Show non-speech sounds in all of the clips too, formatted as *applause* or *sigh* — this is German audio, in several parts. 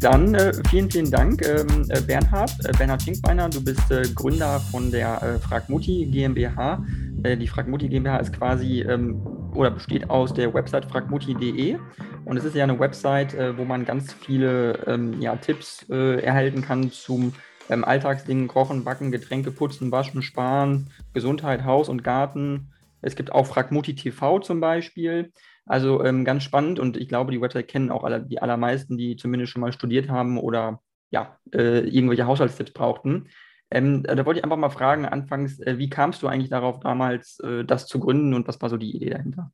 Dann äh, vielen, vielen Dank, ähm, äh, Bernhard. Äh, Bernhard Finkbeiner, du bist äh, Gründer von der äh, Fragmutti GmbH. Äh, die Fragmutti GmbH ist quasi ähm, oder besteht aus der Website fragmutti.de. Und es ist ja eine Website, wo man ganz viele ähm, ja, Tipps erhalten kann zum ähm, Alltagsdingen, Kochen, Backen, Getränke putzen, waschen, sparen, Gesundheit, Haus und Garten. Es gibt auch Fragmutti TV zum Beispiel. Also ähm, ganz spannend und ich glaube, die Website kennen auch alle, die allermeisten, die zumindest schon mal studiert haben oder ja, äh, irgendwelche Haushaltstipps brauchten. Ähm, da wollte ich einfach mal fragen, anfangs, äh, wie kamst du eigentlich darauf damals, äh, das zu gründen und was war so die Idee dahinter?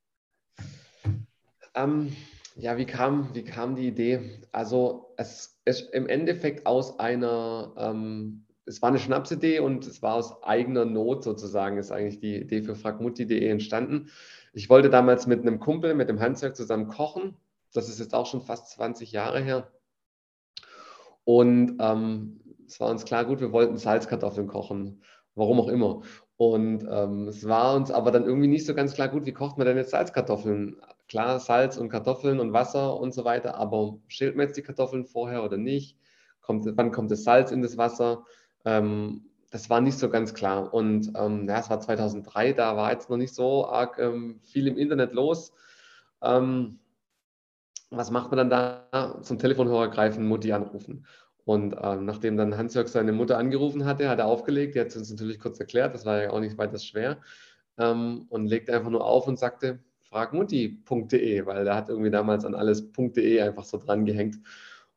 Ähm, ja, wie kam, wie kam die Idee? Also es ist im Endeffekt aus einer, ähm, es war eine Schnapsidee und es war aus eigener Not sozusagen, ist eigentlich die Idee für fragmutti.de entstanden. Ich wollte damals mit einem Kumpel, mit dem Handwerk zusammen kochen. Das ist jetzt auch schon fast 20 Jahre her. Und ähm, es war uns klar, gut, wir wollten Salzkartoffeln kochen, warum auch immer. Und ähm, es war uns aber dann irgendwie nicht so ganz klar, gut, wie kocht man denn jetzt Salzkartoffeln? Klar, Salz und Kartoffeln und Wasser und so weiter, aber schält man jetzt die Kartoffeln vorher oder nicht? Kommt, wann kommt das Salz in das Wasser? Ähm, das war nicht so ganz klar. Und ähm, ja, es war 2003, da war jetzt noch nicht so arg ähm, viel im Internet los. Ähm, was macht man dann da? Zum Telefonhörer greifen, Mutti anrufen. Und ähm, nachdem dann Hans-Jörg seine Mutter angerufen hatte, hat er aufgelegt. Die hat es uns natürlich kurz erklärt, das war ja auch nicht weiter schwer. Ähm, und legte einfach nur auf und sagte, fragmutti.de, weil er hat irgendwie damals an alles .de einfach so dran gehängt.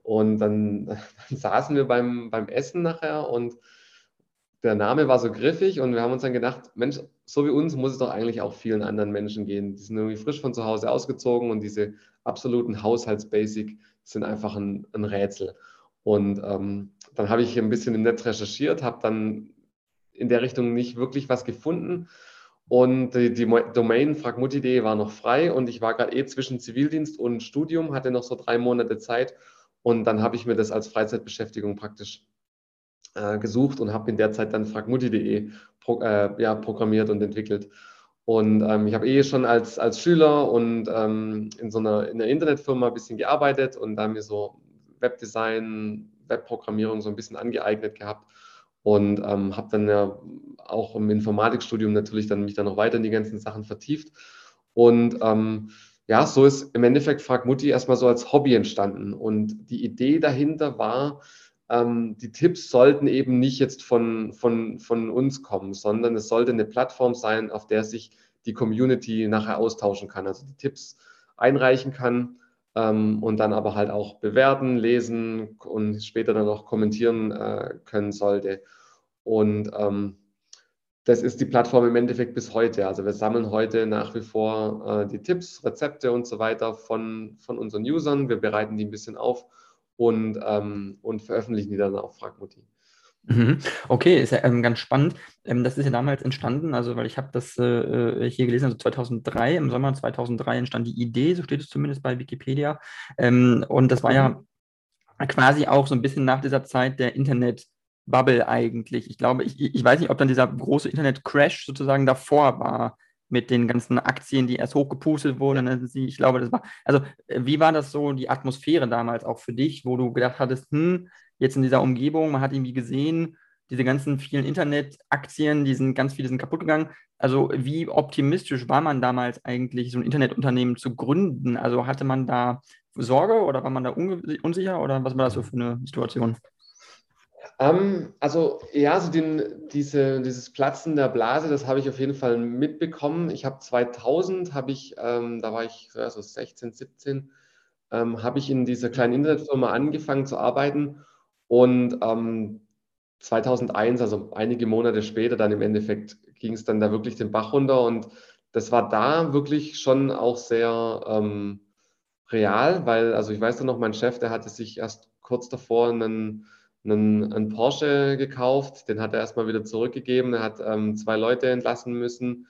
Und dann, *laughs* dann saßen wir beim, beim Essen nachher und der Name war so griffig und wir haben uns dann gedacht, Mensch, so wie uns muss es doch eigentlich auch vielen anderen Menschen gehen. Die sind irgendwie frisch von zu Hause ausgezogen und diese absoluten Haushaltsbasic sind einfach ein, ein Rätsel. Und ähm, dann habe ich ein bisschen im Netz recherchiert, habe dann in der Richtung nicht wirklich was gefunden. Und die, die Domain fragmutti.de war noch frei und ich war gerade eh zwischen Zivildienst und Studium, hatte noch so drei Monate Zeit. Und dann habe ich mir das als Freizeitbeschäftigung praktisch äh, gesucht und habe in der Zeit dann fragmutti.de pro, äh, ja, programmiert und entwickelt. Und ähm, ich habe eh schon als, als Schüler und ähm, in so einer, in einer Internetfirma ein bisschen gearbeitet und da mir so Webdesign, Webprogrammierung so ein bisschen angeeignet gehabt und ähm, habe dann ja auch im Informatikstudium natürlich dann mich dann noch weiter in die ganzen Sachen vertieft. Und ähm, ja, so ist im Endeffekt Fragmutti erstmal so als Hobby entstanden. Und die Idee dahinter war, ähm, die Tipps sollten eben nicht jetzt von, von, von uns kommen, sondern es sollte eine Plattform sein, auf der sich die Community nachher austauschen kann, also die Tipps einreichen kann ähm, und dann aber halt auch bewerten, lesen und später dann auch kommentieren äh, können sollte. Und ähm, das ist die Plattform im Endeffekt bis heute. Also wir sammeln heute nach wie vor äh, die Tipps, Rezepte und so weiter von, von unseren Usern. Wir bereiten die ein bisschen auf und, ähm, und veröffentlichen die dann auf Fragmutti. Mhm. Okay, ist ja ähm, ganz spannend. Ähm, das ist ja damals entstanden, also weil ich habe das äh, äh hier gelesen, also 2003, im Sommer 2003 entstand die Idee, so steht es zumindest bei Wikipedia. Ähm, und das war ja mhm. quasi auch so ein bisschen nach dieser Zeit der Internet-Bubble eigentlich. Ich glaube, ich, ich weiß nicht, ob dann dieser große Internet-Crash sozusagen davor war mit den ganzen Aktien, die erst hochgepustet wurden. Ich glaube, das war, also äh, wie war das so, die Atmosphäre damals auch für dich, wo du gedacht hattest, hm, jetzt in dieser Umgebung, man hat irgendwie gesehen, diese ganzen vielen Internetaktien, die sind ganz viele sind kaputt gegangen. Also wie optimistisch war man damals eigentlich, so ein Internetunternehmen zu gründen? Also hatte man da Sorge oder war man da unsicher oder was war das so für eine Situation? Ähm, also ja, also den, diese, dieses Platzen der Blase, das habe ich auf jeden Fall mitbekommen. Ich habe 2000, habe ich, ähm, da war ich also 16, 17, ähm, habe ich in dieser kleinen Internetfirma angefangen zu arbeiten und 2001, ähm, also einige Monate später, dann im Endeffekt ging es dann da wirklich den Bach runter und das war da wirklich schon auch sehr ähm, real, weil, also ich weiß noch, mein Chef, der hatte sich erst kurz davor einen einen, einen Porsche gekauft, den hat er erstmal wieder zurückgegeben. Er hat ähm, zwei Leute entlassen müssen,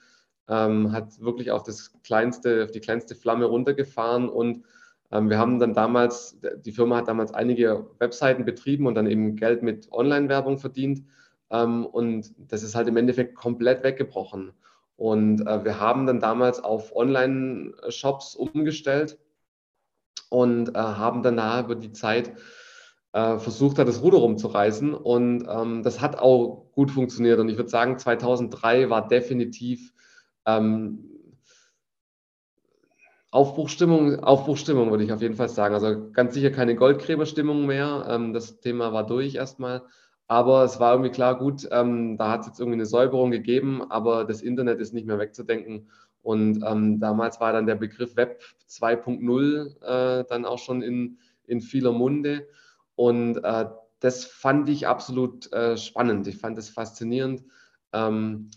ähm, hat wirklich auf das kleinste, auf die kleinste Flamme runtergefahren und ähm, wir haben dann damals, die Firma hat damals einige Webseiten betrieben und dann eben Geld mit Online-Werbung verdient. Ähm, und das ist halt im Endeffekt komplett weggebrochen. Und äh, wir haben dann damals auf Online-Shops umgestellt und äh, haben danach über die Zeit äh, versucht hat, das Ruder rumzureißen. Und ähm, das hat auch gut funktioniert. Und ich würde sagen, 2003 war definitiv ähm, Aufbruchstimmung, Aufbruchstimmung würde ich auf jeden Fall sagen. Also ganz sicher keine Goldgräberstimmung mehr. Ähm, das Thema war durch erstmal. Aber es war irgendwie klar, gut, ähm, da hat es jetzt irgendwie eine Säuberung gegeben, aber das Internet ist nicht mehr wegzudenken. Und ähm, damals war dann der Begriff Web 2.0 äh, dann auch schon in, in vieler Munde. Und äh, das fand ich absolut äh, spannend. Ich fand es faszinierend, ähm,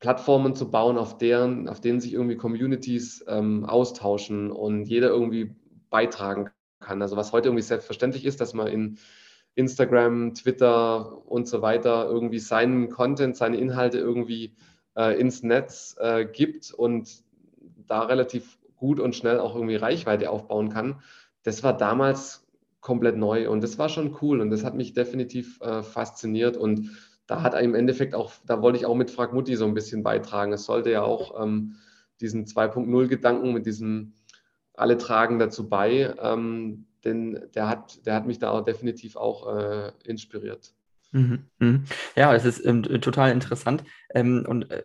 Plattformen zu bauen, auf, deren, auf denen sich irgendwie Communities ähm, austauschen und jeder irgendwie beitragen kann. Also was heute irgendwie selbstverständlich ist, dass man in Instagram, Twitter und so weiter irgendwie seinen Content, seine Inhalte irgendwie äh, ins Netz äh, gibt und da relativ gut und schnell auch irgendwie Reichweite aufbauen kann. Das war damals komplett neu und das war schon cool und das hat mich definitiv äh, fasziniert und da hat im Endeffekt auch, da wollte ich auch mit Frag Mutti so ein bisschen beitragen. Es sollte ja auch ähm, diesen 2.0-Gedanken mit diesem alle tragen dazu bei, ähm, denn der hat, der hat mich da auch definitiv auch äh, inspiriert. Mhm, mhm. Ja, es ist ähm, total interessant. Ähm, und äh,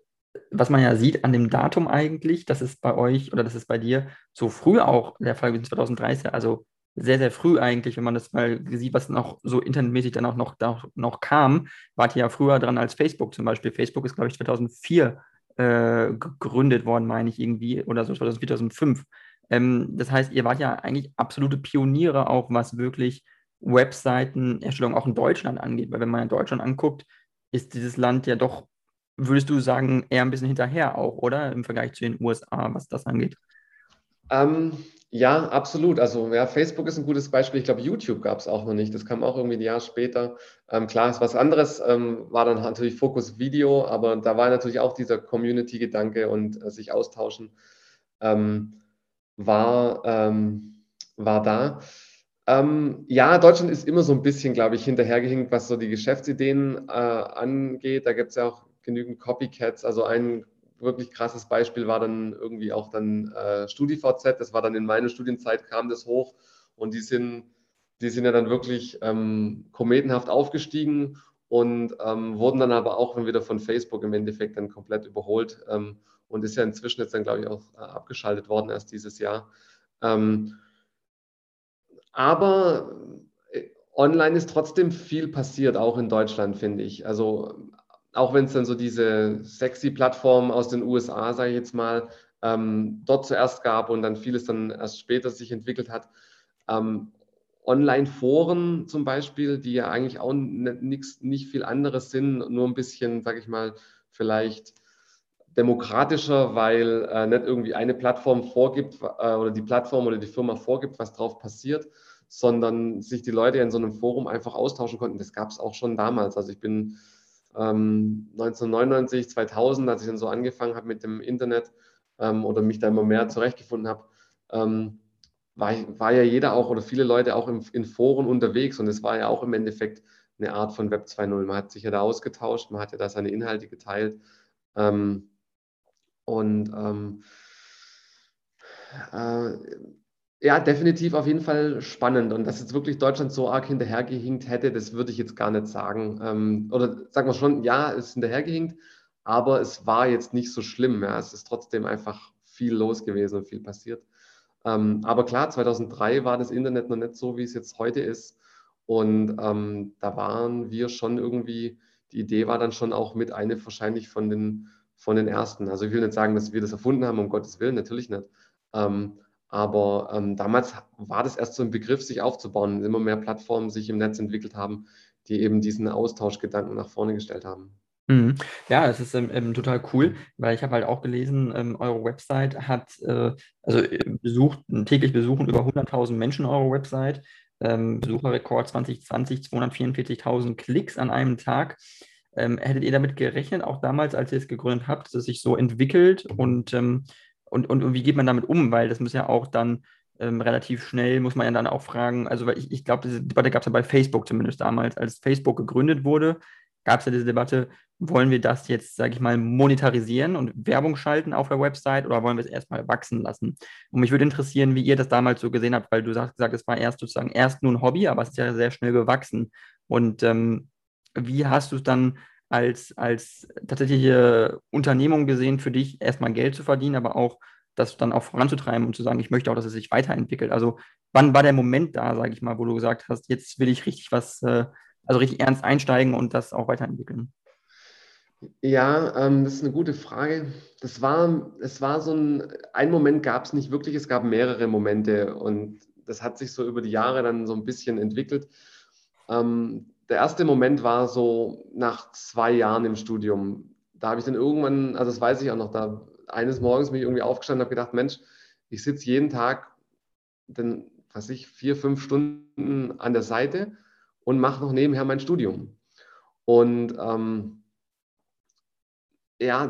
was man ja sieht an dem Datum eigentlich, dass es bei euch oder dass es bei dir so früh auch der Fall gewesen 2030, also sehr, sehr früh eigentlich, wenn man das mal sieht, was noch so internetmäßig dann auch noch, da, noch kam, wart ihr ja früher dran als Facebook zum Beispiel. Facebook ist, glaube ich, 2004 äh, gegründet worden, meine ich irgendwie, oder so 2004, 2005. Ähm, das heißt, ihr wart ja eigentlich absolute Pioniere auch, was wirklich Webseitenerstellung auch in Deutschland angeht, weil wenn man in Deutschland anguckt, ist dieses Land ja doch, würdest du sagen, eher ein bisschen hinterher auch, oder? Im Vergleich zu den USA, was das angeht. Ähm, ja, absolut. Also ja, Facebook ist ein gutes Beispiel. Ich glaube, YouTube gab es auch noch nicht. Das kam auch irgendwie ein Jahr später. Ähm, klar, ist was anderes. Ähm, war dann natürlich Fokus Video, aber da war natürlich auch dieser Community-Gedanke und äh, sich austauschen ähm, war, ähm, war da. Ähm, ja, Deutschland ist immer so ein bisschen, glaube ich, hinterhergehinkt, was so die Geschäftsideen äh, angeht. Da gibt es ja auch genügend Copycats. Also ein wirklich krasses Beispiel war dann irgendwie auch dann äh, StudiVZ. Das war dann in meiner Studienzeit, kam das hoch und die sind, die sind ja dann wirklich ähm, kometenhaft aufgestiegen und ähm, wurden dann aber auch wieder von Facebook im Endeffekt dann komplett überholt ähm, und ist ja inzwischen jetzt dann, glaube ich, auch äh, abgeschaltet worden erst dieses Jahr. Ähm, aber äh, online ist trotzdem viel passiert, auch in Deutschland, finde ich. Also auch wenn es dann so diese sexy Plattform aus den USA, sage ich jetzt mal, ähm, dort zuerst gab und dann vieles dann erst später sich entwickelt hat. Ähm, Online-Foren zum Beispiel, die ja eigentlich auch nix, nicht viel anderes sind, nur ein bisschen, sage ich mal, vielleicht demokratischer, weil äh, nicht irgendwie eine Plattform vorgibt äh, oder die Plattform oder die Firma vorgibt, was drauf passiert, sondern sich die Leute in so einem Forum einfach austauschen konnten. Das gab es auch schon damals. Also ich bin ähm, 1999, 2000, als ich dann so angefangen habe mit dem Internet ähm, oder mich da immer mehr zurechtgefunden habe, ähm, war, war, ja jeder auch oder viele Leute auch im, in Foren unterwegs und es war ja auch im Endeffekt eine Art von Web 2.0. Man hat sich ja da ausgetauscht, man hat ja da seine Inhalte geteilt ähm, und ähm, äh, ja, definitiv auf jeden Fall spannend. Und dass jetzt wirklich Deutschland so arg hinterhergehinkt hätte, das würde ich jetzt gar nicht sagen. Ähm, oder sagen wir schon, ja, es ist hinterhergehinkt, aber es war jetzt nicht so schlimm. Ja. Es ist trotzdem einfach viel los gewesen und viel passiert. Ähm, aber klar, 2003 war das Internet noch nicht so, wie es jetzt heute ist. Und ähm, da waren wir schon irgendwie, die Idee war dann schon auch mit eine wahrscheinlich von den, von den ersten. Also ich will nicht sagen, dass wir das erfunden haben, um Gottes Willen, natürlich nicht. Ähm, aber ähm, damals war das erst so ein Begriff, sich aufzubauen immer mehr Plattformen sich im Netz entwickelt haben, die eben diesen Austauschgedanken nach vorne gestellt haben. Mhm. Ja, es ist ähm, ähm, total cool, weil ich habe halt auch gelesen, ähm, eure Website hat, äh, also äh, besucht, täglich besuchen über 100.000 Menschen eure Website, ähm, Besucherrekord 2020, 244.000 Klicks an einem Tag. Ähm, hättet ihr damit gerechnet, auch damals, als ihr es gegründet habt, dass es sich so entwickelt und ähm, und, und, wie geht man damit um? Weil das muss ja auch dann ähm, relativ schnell, muss man ja dann auch fragen, also weil ich, ich glaube, diese Debatte gab es ja bei Facebook zumindest damals, als Facebook gegründet wurde, gab es ja diese Debatte, wollen wir das jetzt, sage ich mal, monetarisieren und Werbung schalten auf der Website oder wollen wir es erstmal wachsen lassen? Und mich würde interessieren, wie ihr das damals so gesehen habt, weil du sagst, gesagt, es war erst sozusagen erst nur ein Hobby, aber es ist ja sehr schnell gewachsen. Und ähm, wie hast du es dann als, als tatsächliche Unternehmung gesehen, für dich erstmal Geld zu verdienen, aber auch das dann auch voranzutreiben und zu sagen, ich möchte auch, dass es sich weiterentwickelt. Also wann war der Moment da, sage ich mal, wo du gesagt hast, jetzt will ich richtig was, äh, also richtig ernst einsteigen und das auch weiterentwickeln? Ja, ähm, das ist eine gute Frage. Das war, es war so ein, ein Moment gab es nicht wirklich, es gab mehrere Momente und das hat sich so über die Jahre dann so ein bisschen entwickelt. Ähm, der erste Moment war so nach zwei Jahren im Studium. Da habe ich dann irgendwann, also das weiß ich auch noch, da eines Morgens bin irgendwie aufgestanden und habe gedacht, Mensch, ich sitze jeden Tag, dann, was ich, vier, fünf Stunden an der Seite und mache noch nebenher mein Studium. Und ähm, ja,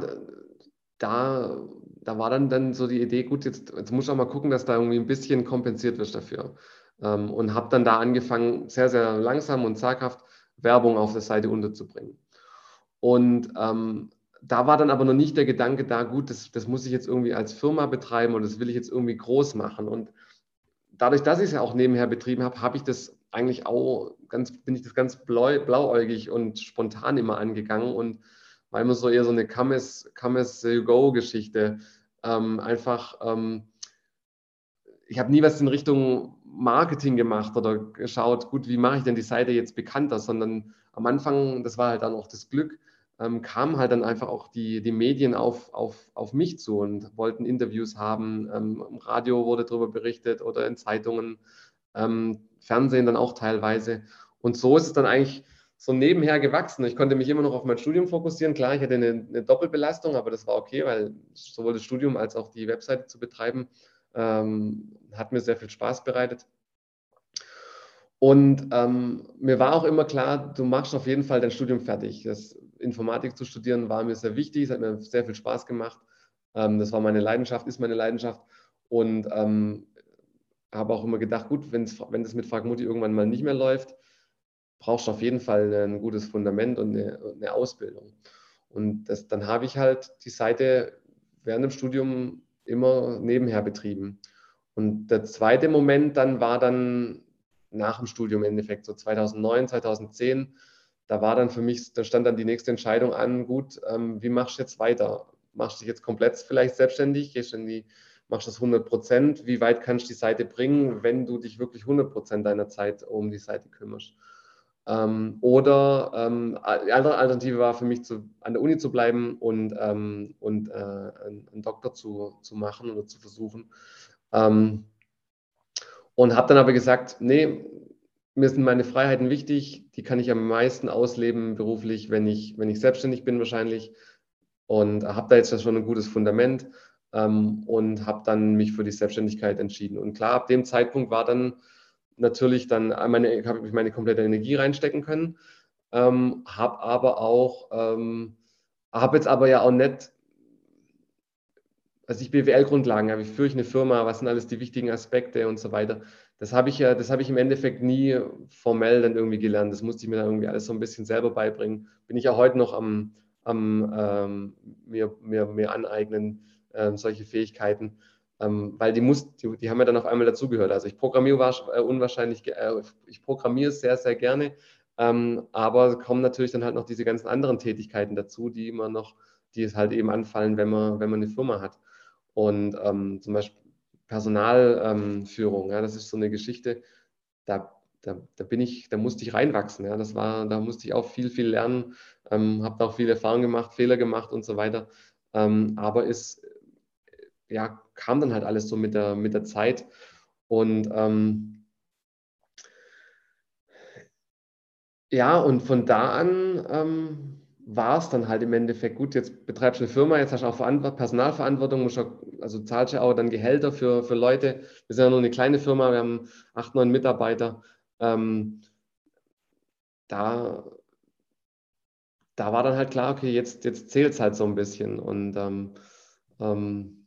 da, da war dann, dann so die Idee, gut, jetzt, jetzt muss ich auch mal gucken, dass da irgendwie ein bisschen kompensiert wird dafür. Ähm, und habe dann da angefangen, sehr, sehr langsam und zaghaft Werbung auf der Seite unterzubringen. Und ähm, da war dann aber noch nicht der Gedanke da, gut, das, das muss ich jetzt irgendwie als Firma betreiben und das will ich jetzt irgendwie groß machen. Und dadurch, dass ich es ja auch nebenher betrieben habe, habe ich das eigentlich auch ganz, bin ich das ganz blau, blauäugig und spontan immer angegangen und war immer so eher so eine Come as, come as you go Geschichte. Ähm, einfach, ähm, ich habe nie was in Richtung Marketing gemacht oder geschaut, gut, wie mache ich denn die Seite jetzt bekannter, sondern am Anfang, das war halt dann auch das Glück, ähm, kamen halt dann einfach auch die, die Medien auf, auf, auf mich zu und wollten Interviews haben. Ähm, Im Radio wurde darüber berichtet oder in Zeitungen, ähm, Fernsehen dann auch teilweise. Und so ist es dann eigentlich so nebenher gewachsen. Ich konnte mich immer noch auf mein Studium fokussieren. Klar, ich hatte eine, eine Doppelbelastung, aber das war okay, weil sowohl das Studium als auch die Webseite zu betreiben, ähm, hat mir sehr viel Spaß bereitet. Und ähm, mir war auch immer klar, du machst auf jeden Fall dein Studium fertig. Das Informatik zu studieren war mir sehr wichtig, es hat mir sehr viel Spaß gemacht. Ähm, das war meine Leidenschaft, ist meine Leidenschaft. Und ähm, habe auch immer gedacht, gut, wenn es mit Fragmutti irgendwann mal nicht mehr läuft, brauchst du auf jeden Fall ein gutes Fundament und eine, eine Ausbildung. Und das, dann habe ich halt die Seite während dem Studium immer nebenher betrieben. Und der zweite Moment dann war dann nach dem Studium im Endeffekt, so 2009, 2010. Da war dann für mich, da stand dann die nächste Entscheidung an, gut, ähm, wie machst du jetzt weiter? Machst du dich jetzt komplett vielleicht selbstständig? Gehst in die, machst du das 100 Prozent? Wie weit kannst du die Seite bringen, wenn du dich wirklich 100 Prozent deiner Zeit um die Seite kümmerst? Ähm, oder ähm, die andere Alternative war für mich, zu, an der Uni zu bleiben und, ähm, und äh, einen, Doktor zu, zu machen oder zu versuchen. Ähm, und habe dann aber gesagt, nee, mir sind meine Freiheiten wichtig, die kann ich am meisten ausleben beruflich, wenn ich, wenn ich selbstständig bin wahrscheinlich. Und habe da jetzt schon ein gutes Fundament ähm, und habe dann mich für die Selbstständigkeit entschieden. Und klar, ab dem Zeitpunkt war dann natürlich dann meine, habe ich meine komplette Energie reinstecken können, ähm, habe aber auch, ähm, habe jetzt aber ja auch nicht, also ich BWL-Grundlagen habe, ich führe ich eine Firma, was sind alles die wichtigen Aspekte und so weiter. Das habe ich ja, das habe ich im Endeffekt nie formell dann irgendwie gelernt. Das musste ich mir dann irgendwie alles so ein bisschen selber beibringen. Bin ich ja heute noch am, am ähm, mir, mir, mir aneignen, ähm, solche Fähigkeiten ähm, weil die, muss, die, die, haben ja dann auf einmal dazugehört. Also ich programmiere äh, unwahrscheinlich, äh, ich programmiere sehr, sehr gerne, ähm, aber kommen natürlich dann halt noch diese ganzen anderen Tätigkeiten dazu, die immer noch, die es halt eben anfallen, wenn man, wenn man eine Firma hat. Und ähm, zum Beispiel Personalführung, ja, das ist so eine Geschichte, da, da, da, bin ich, da musste ich reinwachsen. Ja, das war, da musste ich auch viel, viel lernen, ähm, habe da auch viel Erfahrung gemacht, Fehler gemacht und so weiter. Ähm, aber ist ja, kam dann halt alles so mit der, mit der Zeit. Und ähm, ja, und von da an ähm, war es dann halt im Endeffekt gut, jetzt betreibst du eine Firma, jetzt hast du auch Personalverantwortung, musst auch, also zahlst du auch dann Gehälter für, für Leute. Wir sind ja nur eine kleine Firma, wir haben acht, neun Mitarbeiter. Ähm, da, da war dann halt klar, okay, jetzt, jetzt zählt es halt so ein bisschen. Und ähm, ähm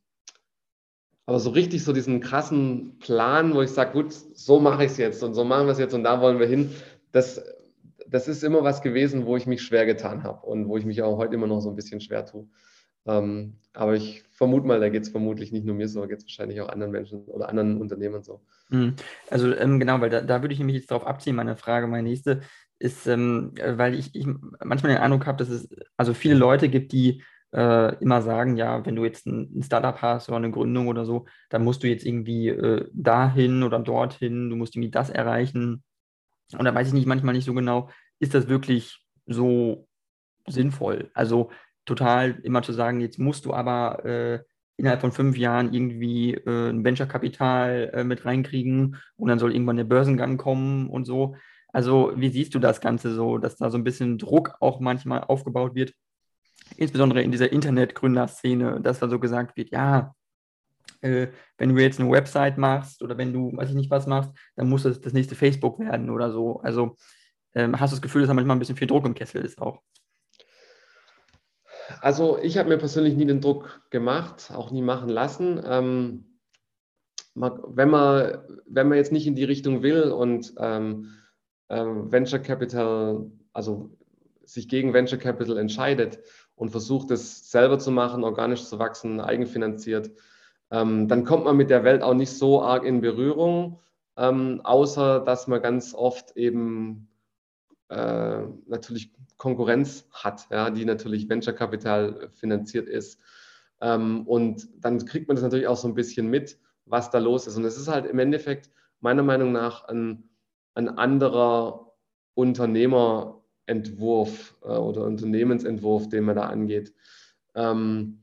aber so richtig so diesen krassen Plan, wo ich sage, gut, so mache ich es jetzt und so machen wir es jetzt und da wollen wir hin, das, das ist immer was gewesen, wo ich mich schwer getan habe und wo ich mich auch heute immer noch so ein bisschen schwer tue. Ähm, aber ich vermute mal, da geht es vermutlich nicht nur mir so, da geht es wahrscheinlich auch anderen Menschen oder anderen Unternehmern so. Mhm. Also ähm, genau, weil da, da würde ich nämlich jetzt darauf abziehen, meine Frage, meine nächste ist, ähm, weil ich, ich manchmal den Eindruck habe, dass es also viele Leute gibt, die äh, immer sagen, ja, wenn du jetzt ein, ein, Startup hast oder eine Gründung oder so, dann musst du jetzt irgendwie äh, dahin oder dorthin, du musst irgendwie das erreichen. Und da weiß ich nicht manchmal nicht so genau, ist das wirklich so sinnvoll? Also total immer zu sagen, jetzt musst du aber äh, innerhalb von fünf Jahren irgendwie äh, ein Venture-Kapital äh, mit reinkriegen und dann soll irgendwann der Börsengang kommen und so. Also wie siehst du das Ganze so, dass da so ein bisschen Druck auch manchmal aufgebaut wird? Insbesondere in dieser Internetgründerszene, dass da so gesagt wird, ja, äh, wenn du jetzt eine Website machst oder wenn du, weiß ich nicht, was machst, dann muss das das nächste Facebook werden oder so. Also ähm, hast du das Gefühl, dass da manchmal ein bisschen viel Druck im Kessel ist auch? Also ich habe mir persönlich nie den Druck gemacht, auch nie machen lassen. Ähm, wenn, man, wenn man jetzt nicht in die Richtung will und ähm, ähm, Venture Capital, also sich gegen Venture Capital entscheidet und versucht es selber zu machen, organisch zu wachsen, eigenfinanziert, ähm, dann kommt man mit der Welt auch nicht so arg in Berührung, ähm, außer dass man ganz oft eben äh, natürlich Konkurrenz hat, ja, die natürlich Venture Capital finanziert ist. Ähm, und dann kriegt man das natürlich auch so ein bisschen mit, was da los ist. Und es ist halt im Endeffekt meiner Meinung nach ein, ein anderer Unternehmer Entwurf äh, oder Unternehmensentwurf, den man da angeht. Ähm,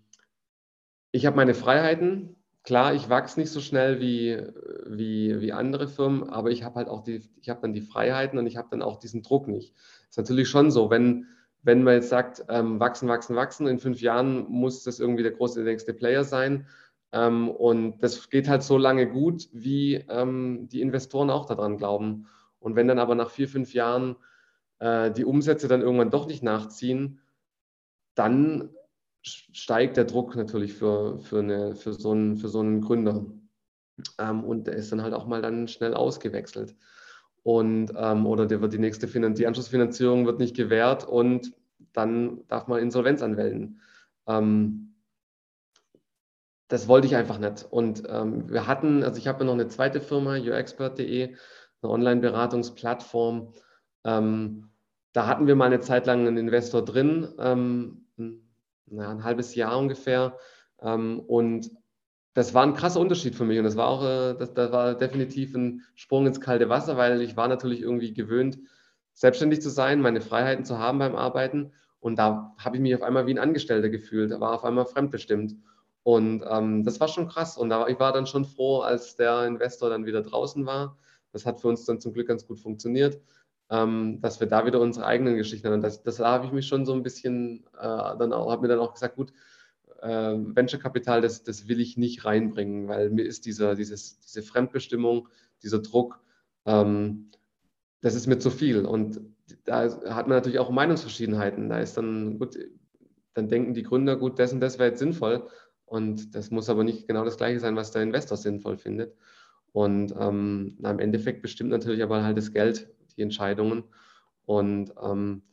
ich habe meine Freiheiten. Klar, ich wachse nicht so schnell wie, wie, wie andere Firmen, aber ich habe halt auch die, ich habe dann die Freiheiten und ich habe dann auch diesen Druck nicht. Ist natürlich schon so, wenn, wenn man jetzt sagt, ähm, wachsen, wachsen, wachsen, in fünf Jahren muss das irgendwie der große nächste Player sein. Ähm, und das geht halt so lange gut, wie ähm, die Investoren auch daran glauben. Und wenn dann aber nach vier, fünf Jahren äh, die Umsätze dann irgendwann doch nicht nachziehen, dann steigt der Druck natürlich für, für, eine, für, so, einen, für so einen Gründer. Ähm, und der ist dann halt auch mal dann schnell ausgewechselt. Und, ähm, oder der wird die nächste Finan die Anschlussfinanzierung wird nicht gewährt und dann darf man Insolvenz anmelden. Ähm, das wollte ich einfach nicht. Und ähm, wir hatten, also ich habe ja noch eine zweite Firma, yourexpert.de, eine Online-Beratungsplattform. Ähm, da hatten wir mal eine Zeit lang einen Investor drin, ähm, na, ein halbes Jahr ungefähr. Ähm, und das war ein krasser Unterschied für mich. Und das war auch, äh, das, das war definitiv ein Sprung ins kalte Wasser, weil ich war natürlich irgendwie gewöhnt, selbstständig zu sein, meine Freiheiten zu haben beim Arbeiten. Und da habe ich mich auf einmal wie ein Angestellter gefühlt, war auf einmal fremdbestimmt. Und ähm, das war schon krass. Und da, ich war dann schon froh, als der Investor dann wieder draußen war. Das hat für uns dann zum Glück ganz gut funktioniert dass wir da wieder unsere eigenen Geschichten haben. Das, das habe ich mich schon so ein bisschen äh, dann auch, habe mir dann auch gesagt, gut, äh, Venture Capital, das, das will ich nicht reinbringen, weil mir ist dieser, dieses, diese Fremdbestimmung, dieser Druck, ähm, das ist mir zu viel. Und da hat man natürlich auch Meinungsverschiedenheiten. Da ist dann, gut, dann denken die Gründer, gut, das und das wäre jetzt sinnvoll. Und das muss aber nicht genau das Gleiche sein, was der Investor sinnvoll findet. Und ähm, im Endeffekt bestimmt natürlich aber halt das Geld, die Entscheidungen. Und ähm,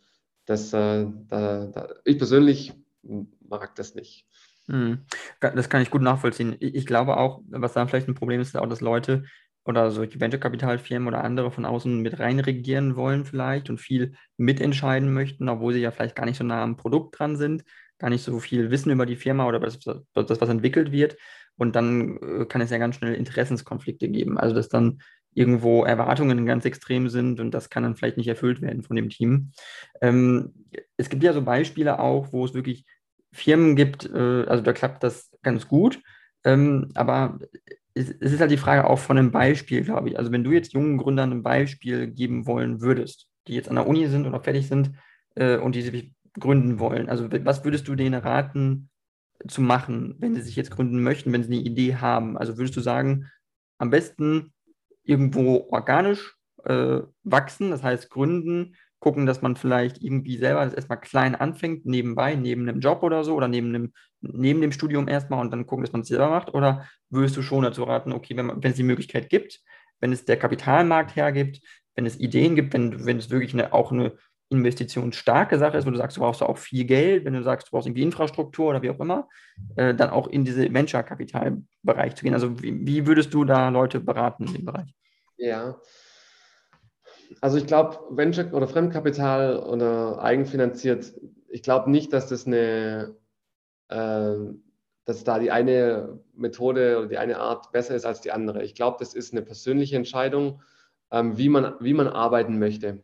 das, äh, da, da, ich persönlich mag das nicht. Hm. Das kann ich gut nachvollziehen. Ich glaube auch, was da vielleicht ein Problem ist, ist auch, dass Leute oder solche Venture-Kapitalfirmen oder andere von außen mit reinregieren wollen vielleicht und viel mitentscheiden möchten, obwohl sie ja vielleicht gar nicht so nah am Produkt dran sind, gar nicht so viel wissen über die Firma oder das, das was entwickelt wird. Und dann äh, kann es ja ganz schnell Interessenskonflikte geben. Also dass dann irgendwo Erwartungen ganz extrem sind und das kann dann vielleicht nicht erfüllt werden von dem Team. Ähm, es gibt ja so Beispiele auch, wo es wirklich Firmen gibt, äh, also da klappt das ganz gut, ähm, aber es, es, ist halt die Frage auch von einem Beispiel, glaube ich. Also wenn du jetzt jungen Gründern ein Beispiel geben wollen würdest, die jetzt an der Uni sind oder fertig sind äh, und die sich gründen wollen, also was würdest du denen raten zu machen, wenn sie sich jetzt gründen möchten, wenn sie eine Idee haben? Also würdest du sagen, am besten irgendwo organisch äh, wachsen, das heißt gründen, gucken, dass man vielleicht irgendwie selber das erstmal klein anfängt, nebenbei, neben einem Job oder so oder neben dem, neben dem Studium erstmal und dann gucken, dass man es selber macht? Oder würdest du schon dazu raten, okay, wenn es die Möglichkeit gibt, wenn es der Kapitalmarkt hergibt, wenn es Ideen gibt, wenn, wenn es wirklich eine, auch eine investitionsstarke Sache ist, wo du sagst, du brauchst auch viel Geld, wenn du sagst, du brauchst irgendwie Infrastruktur oder wie auch immer, äh, dann auch in diese Venture-Kapital-Bereich zu gehen. Also wie, wie, würdest du da Leute beraten in dem Bereich? Ja, also ich glaube, Venture oder Fremdkapital oder eigenfinanziert, ich glaube nicht, dass das eine, äh, dass da die eine Methode oder die eine Art besser ist als die andere. Ich glaube, das ist eine persönliche Entscheidung, ähm, wie, man, wie man arbeiten möchte.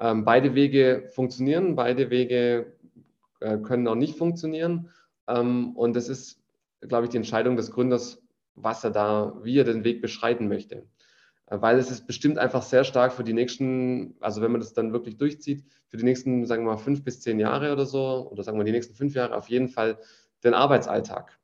Ähm, beide Wege funktionieren, beide Wege äh, können auch nicht funktionieren. Ähm, und das ist, glaube ich, die Entscheidung des Gründers, was er da, wie er den Weg beschreiten möchte. Äh, weil es ist bestimmt einfach sehr stark für die nächsten, also wenn man das dann wirklich durchzieht, für die nächsten, sagen wir mal, fünf bis zehn Jahre oder so, oder sagen wir die nächsten fünf Jahre auf jeden Fall den Arbeitsalltag.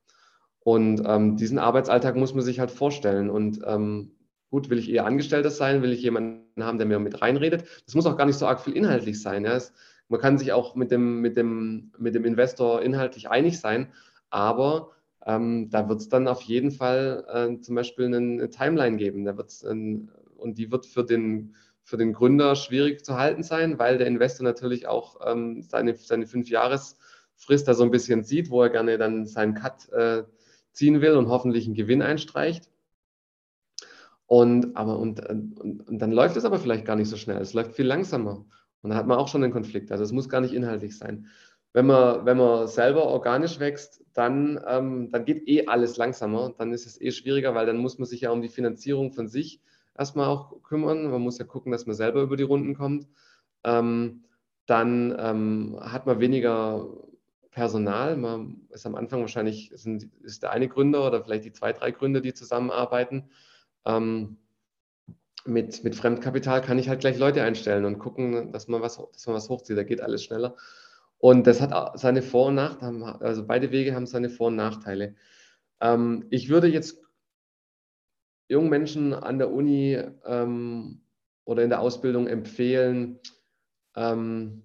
Und ähm, diesen Arbeitsalltag muss man sich halt vorstellen. Und ähm, Gut, will ich eher Angestellter sein? Will ich jemanden haben, der mir mit reinredet? Das muss auch gar nicht so arg viel inhaltlich sein. Ja. Es, man kann sich auch mit dem, mit, dem, mit dem Investor inhaltlich einig sein, aber ähm, da wird es dann auf jeden Fall äh, zum Beispiel eine, eine Timeline geben. Da wird's ein, und die wird für den, für den Gründer schwierig zu halten sein, weil der Investor natürlich auch ähm, seine, seine Fünfjahresfrist da so ein bisschen sieht, wo er gerne dann seinen Cut äh, ziehen will und hoffentlich einen Gewinn einstreicht. Und, aber, und, und, und, dann läuft es aber vielleicht gar nicht so schnell. Es läuft viel langsamer. Und dann hat man auch schon einen Konflikt. Also es muss gar nicht inhaltlich sein. Wenn man, wenn man selber organisch wächst, dann, ähm, dann geht eh alles langsamer. Dann ist es eh schwieriger, weil dann muss man sich ja um die Finanzierung von sich erstmal auch kümmern. Man muss ja gucken, dass man selber über die Runden kommt. Ähm, dann ähm, hat man weniger Personal. Man ist am Anfang wahrscheinlich, sind, ist der eine Gründer oder vielleicht die zwei, drei Gründer, die zusammenarbeiten. Ähm, mit, mit Fremdkapital kann ich halt gleich Leute einstellen und gucken, dass man was, dass man was hochzieht. Da geht alles schneller. Und das hat seine Vor- und Nachteile, also beide Wege haben seine Vor- und Nachteile. Ähm, ich würde jetzt jungen Menschen an der Uni ähm, oder in der Ausbildung empfehlen, ähm,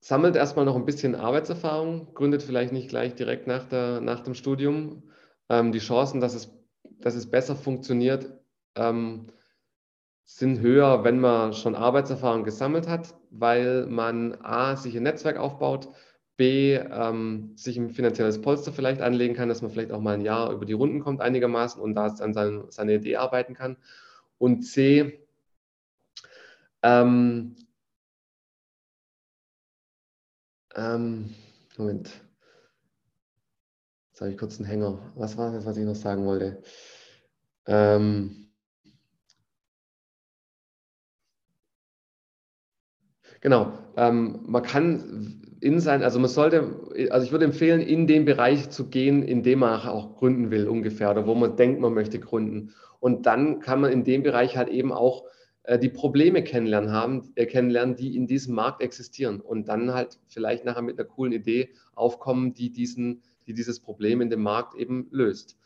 sammelt erstmal noch ein bisschen Arbeitserfahrung, gründet vielleicht nicht gleich direkt nach, der, nach dem Studium. Ähm, die Chancen, dass es dass es besser funktioniert, ähm, sind höher, wenn man schon Arbeitserfahrung gesammelt hat, weil man A, sich ein Netzwerk aufbaut, B, ähm, sich ein finanzielles Polster vielleicht anlegen kann, dass man vielleicht auch mal ein Jahr über die Runden kommt einigermaßen und da an sein, seine Idee arbeiten kann. Und C, ähm, ähm, Moment. Jetzt habe ich kurz einen Hänger. Was war das, was ich noch sagen wollte? Ähm, genau. Ähm, man kann in sein, also man sollte, also ich würde empfehlen, in den Bereich zu gehen, in dem man auch gründen will, ungefähr, oder wo man denkt, man möchte gründen. Und dann kann man in dem Bereich halt eben auch äh, die Probleme kennenlernen haben, äh, kennenlernen, die in diesem Markt existieren. Und dann halt vielleicht nachher mit einer coolen Idee aufkommen, die diesen die dieses Problem in dem Markt eben löst.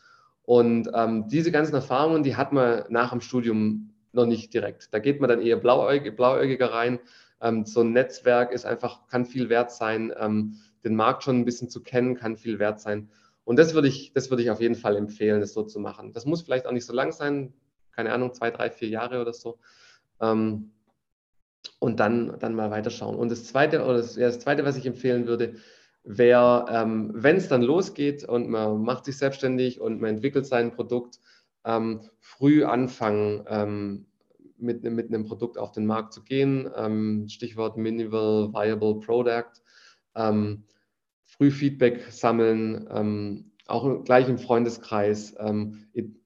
Und ähm, diese ganzen Erfahrungen, die hat man nach dem Studium noch nicht direkt. Da geht man dann eher blauäugig, blauäugiger rein. Ähm, so ein Netzwerk ist einfach, kann viel wert sein. Ähm, den Markt schon ein bisschen zu kennen, kann viel wert sein. Und das würde ich, das würde ich auf jeden Fall empfehlen, das so zu machen. Das muss vielleicht auch nicht so lang sein, keine Ahnung, zwei, drei, vier Jahre oder so. Ähm, und dann, dann mal weiterschauen. Und das zweite, oder das, ja, das zweite, was ich empfehlen würde, wer, ähm, wenn es dann losgeht und man macht sich selbstständig und man entwickelt sein Produkt, ähm, früh anfangen, ähm, mit, mit einem Produkt auf den Markt zu gehen. Ähm, Stichwort Minimal Viable Product. Ähm, früh Feedback sammeln, ähm, auch gleich im Freundeskreis.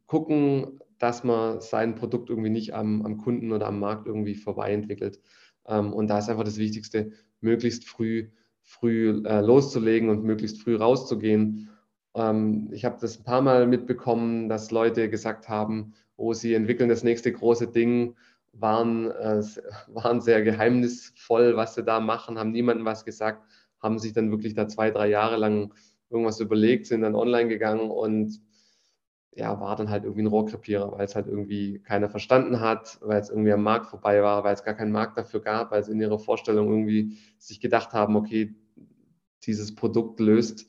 gucken, dass man sein Produkt irgendwie nicht am, am Kunden oder am Markt irgendwie vorbei entwickelt. und da ist einfach das Wichtigste, möglichst früh früh äh, loszulegen und möglichst früh rauszugehen. Ähm, ich habe das ein paar Mal mitbekommen, dass Leute gesagt haben, oh, sie entwickeln das nächste große Ding, waren, äh, *laughs* waren sehr geheimnisvoll, was sie da machen, haben niemandem was gesagt, haben sich dann wirklich da zwei, drei Jahre lang irgendwas überlegt, sind dann online gegangen und ja, war dann halt irgendwie ein Rohrkrepierer, weil es halt irgendwie keiner verstanden hat, weil es irgendwie am Markt vorbei war, weil es gar keinen Markt dafür gab, weil sie in ihrer Vorstellung irgendwie sich gedacht haben, okay, dieses Produkt löst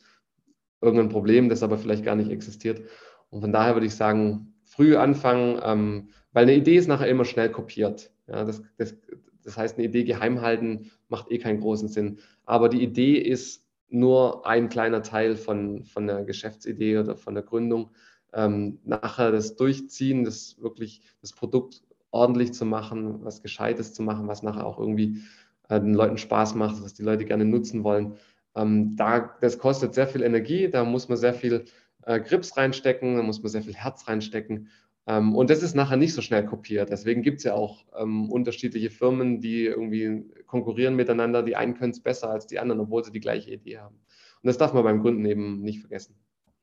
irgendein Problem, das aber vielleicht gar nicht existiert. Und von daher würde ich sagen, früh anfangen, ähm, weil eine Idee ist nachher immer schnell kopiert. Ja, das, das, das heißt, eine Idee geheim halten macht eh keinen großen Sinn. Aber die Idee ist nur ein kleiner Teil von, von der Geschäftsidee oder von der Gründung. Ähm, nachher das Durchziehen, das wirklich das Produkt ordentlich zu machen, was Gescheites zu machen, was nachher auch irgendwie äh, den Leuten Spaß macht, was die Leute gerne nutzen wollen. Ähm, da, das kostet sehr viel Energie, da muss man sehr viel äh, Grips reinstecken, da muss man sehr viel Herz reinstecken. Ähm, und das ist nachher nicht so schnell kopiert. Deswegen gibt es ja auch ähm, unterschiedliche Firmen, die irgendwie konkurrieren miteinander. Die einen können es besser als die anderen, obwohl sie die gleiche Idee haben. Und das darf man beim Gründen eben nicht vergessen.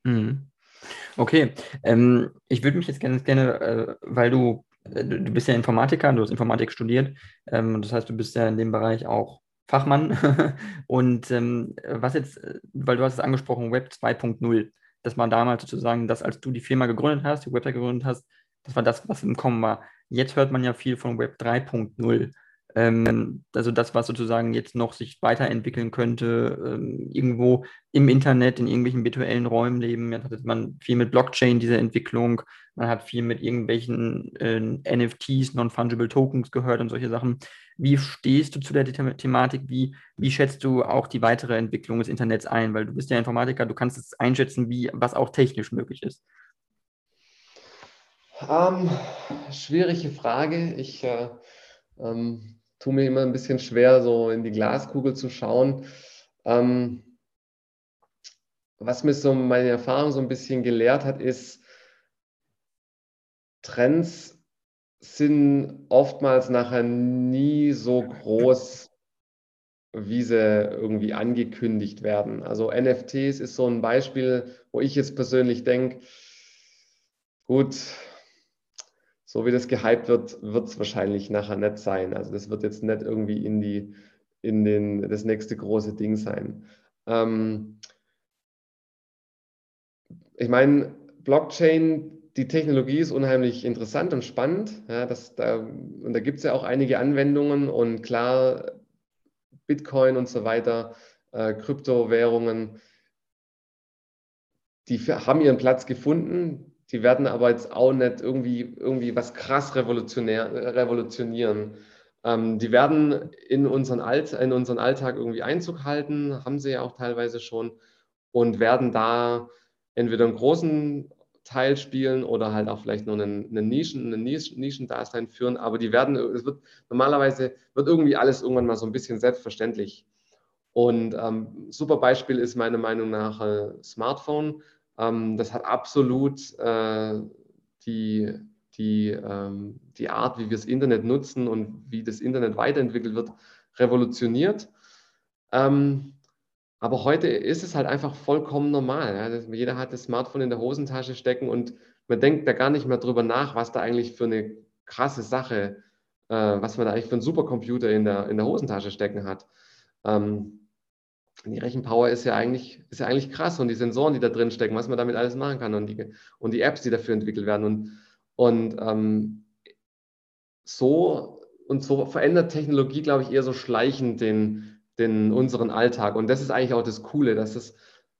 Mhm. Okay, ähm, ich würde mich jetzt gerne, gerne äh, weil du, äh, du bist ja Informatiker, du hast Informatik studiert, ähm, das heißt, du bist ja in dem Bereich auch Fachmann. *laughs* und ähm, was jetzt, äh, weil du hast es angesprochen, Web 2.0 das war damals sozusagen das, als du die Firma gegründet hast, die Website gegründet hast, das war das, was im Kommen war. Jetzt hört man ja viel von Web 3.0. Ähm, also das, was sozusagen jetzt noch sich weiterentwickeln könnte, ähm, irgendwo im Internet, in irgendwelchen virtuellen Räumen leben. Jetzt hat man viel mit Blockchain, diese Entwicklung. Man hat viel mit irgendwelchen äh, NFTs, Non-Fungible Tokens gehört und solche Sachen. Wie stehst du zu der The Thematik? Wie, wie schätzt du auch die weitere Entwicklung des Internets ein? Weil du bist ja Informatiker, du kannst es einschätzen, wie, was auch technisch möglich ist. Um, ähm, schwierige Frage. Ich äh, ähm, tue mir immer ein bisschen schwer, so in die Glaskugel zu schauen. Ähm, was mir so meine Erfahrung so ein bisschen gelehrt hat, ist, Trends sind oftmals nachher nie so groß, wie sie irgendwie angekündigt werden. Also NFTs ist so ein Beispiel, wo ich jetzt persönlich denke, gut, so wie das gehypt wird, wird es wahrscheinlich nachher nicht sein. Also das wird jetzt nicht irgendwie in die, in den, das nächste große Ding sein. Ähm, ich meine, Blockchain die Technologie ist unheimlich interessant und spannend. Ja, das, da, und da gibt es ja auch einige Anwendungen und klar, Bitcoin und so weiter, äh, Kryptowährungen, die haben ihren Platz gefunden. Die werden aber jetzt auch nicht irgendwie, irgendwie was krass revolutionär, revolutionieren. Ähm, die werden in unseren, Alt, in unseren Alltag irgendwie Einzug halten, haben sie ja auch teilweise schon und werden da entweder einen großen Teil spielen oder halt auch vielleicht nur einen, einen Nischen, einen Nischendasein führen, aber die werden, es wird normalerweise wird irgendwie alles irgendwann mal so ein bisschen selbstverständlich. Und ähm, super Beispiel ist meiner Meinung nach äh, Smartphone. Ähm, das hat absolut äh, die, die, ähm, die Art, wie wir das Internet nutzen und wie das Internet weiterentwickelt wird, revolutioniert. Ähm, aber heute ist es halt einfach vollkommen normal. Ja. Jeder hat das Smartphone in der Hosentasche stecken und man denkt da gar nicht mehr drüber nach, was da eigentlich für eine krasse Sache, äh, was man da eigentlich für einen Supercomputer in der, in der Hosentasche stecken hat. Ähm, die Rechenpower ist ja, eigentlich, ist ja eigentlich krass und die Sensoren, die da drin stecken, was man damit alles machen kann und die, und die Apps, die dafür entwickelt werden. Und, und ähm, so und so verändert Technologie, glaube ich, eher so schleichend den, den, unseren Alltag. Und das ist eigentlich auch das Coole, dass es,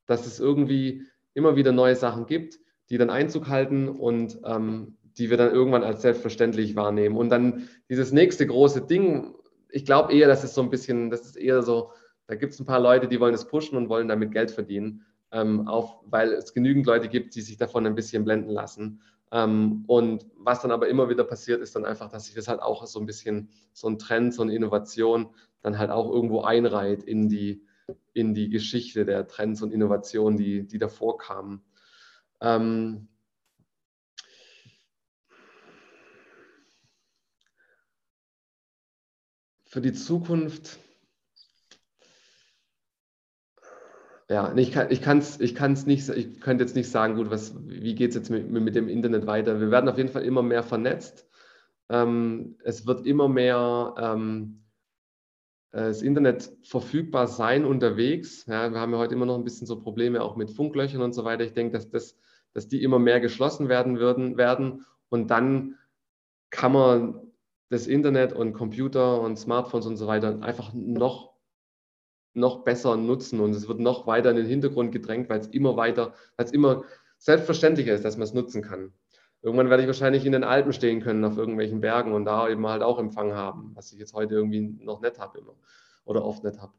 dass es irgendwie immer wieder neue Sachen gibt, die dann Einzug halten und ähm, die wir dann irgendwann als selbstverständlich wahrnehmen. Und dann dieses nächste große Ding, ich glaube eher, dass es so ein bisschen, das ist eher so, da gibt es ein paar Leute, die wollen es pushen und wollen damit Geld verdienen, ähm, auch weil es genügend Leute gibt, die sich davon ein bisschen blenden lassen. Ähm, und was dann aber immer wieder passiert, ist dann einfach, dass sich das halt auch so ein bisschen so ein Trend, so eine Innovation dann halt auch irgendwo einreiht in die, in die Geschichte der Trends und Innovationen, die, die davor kamen. Ähm, für die Zukunft, ja, ich kann ich kann's, ich kann's nicht, ich könnte jetzt nicht sagen, gut, was, wie geht es jetzt mit, mit dem Internet weiter? Wir werden auf jeden Fall immer mehr vernetzt. Ähm, es wird immer mehr ähm, äh, das Internet verfügbar sein unterwegs. Ja, wir haben ja heute immer noch ein bisschen so Probleme auch mit Funklöchern und so weiter. Ich denke, dass, das, dass die immer mehr geschlossen werden würden, werden und dann kann man das Internet und Computer und Smartphones und so weiter einfach noch, noch besser nutzen und es wird noch weiter in den Hintergrund gedrängt, weil es immer weiter, weil es immer selbstverständlicher ist, dass man es nutzen kann. Irgendwann werde ich wahrscheinlich in den Alpen stehen können, auf irgendwelchen Bergen und da eben halt auch Empfang haben, was ich jetzt heute irgendwie noch nicht habe immer oder oft nicht habe.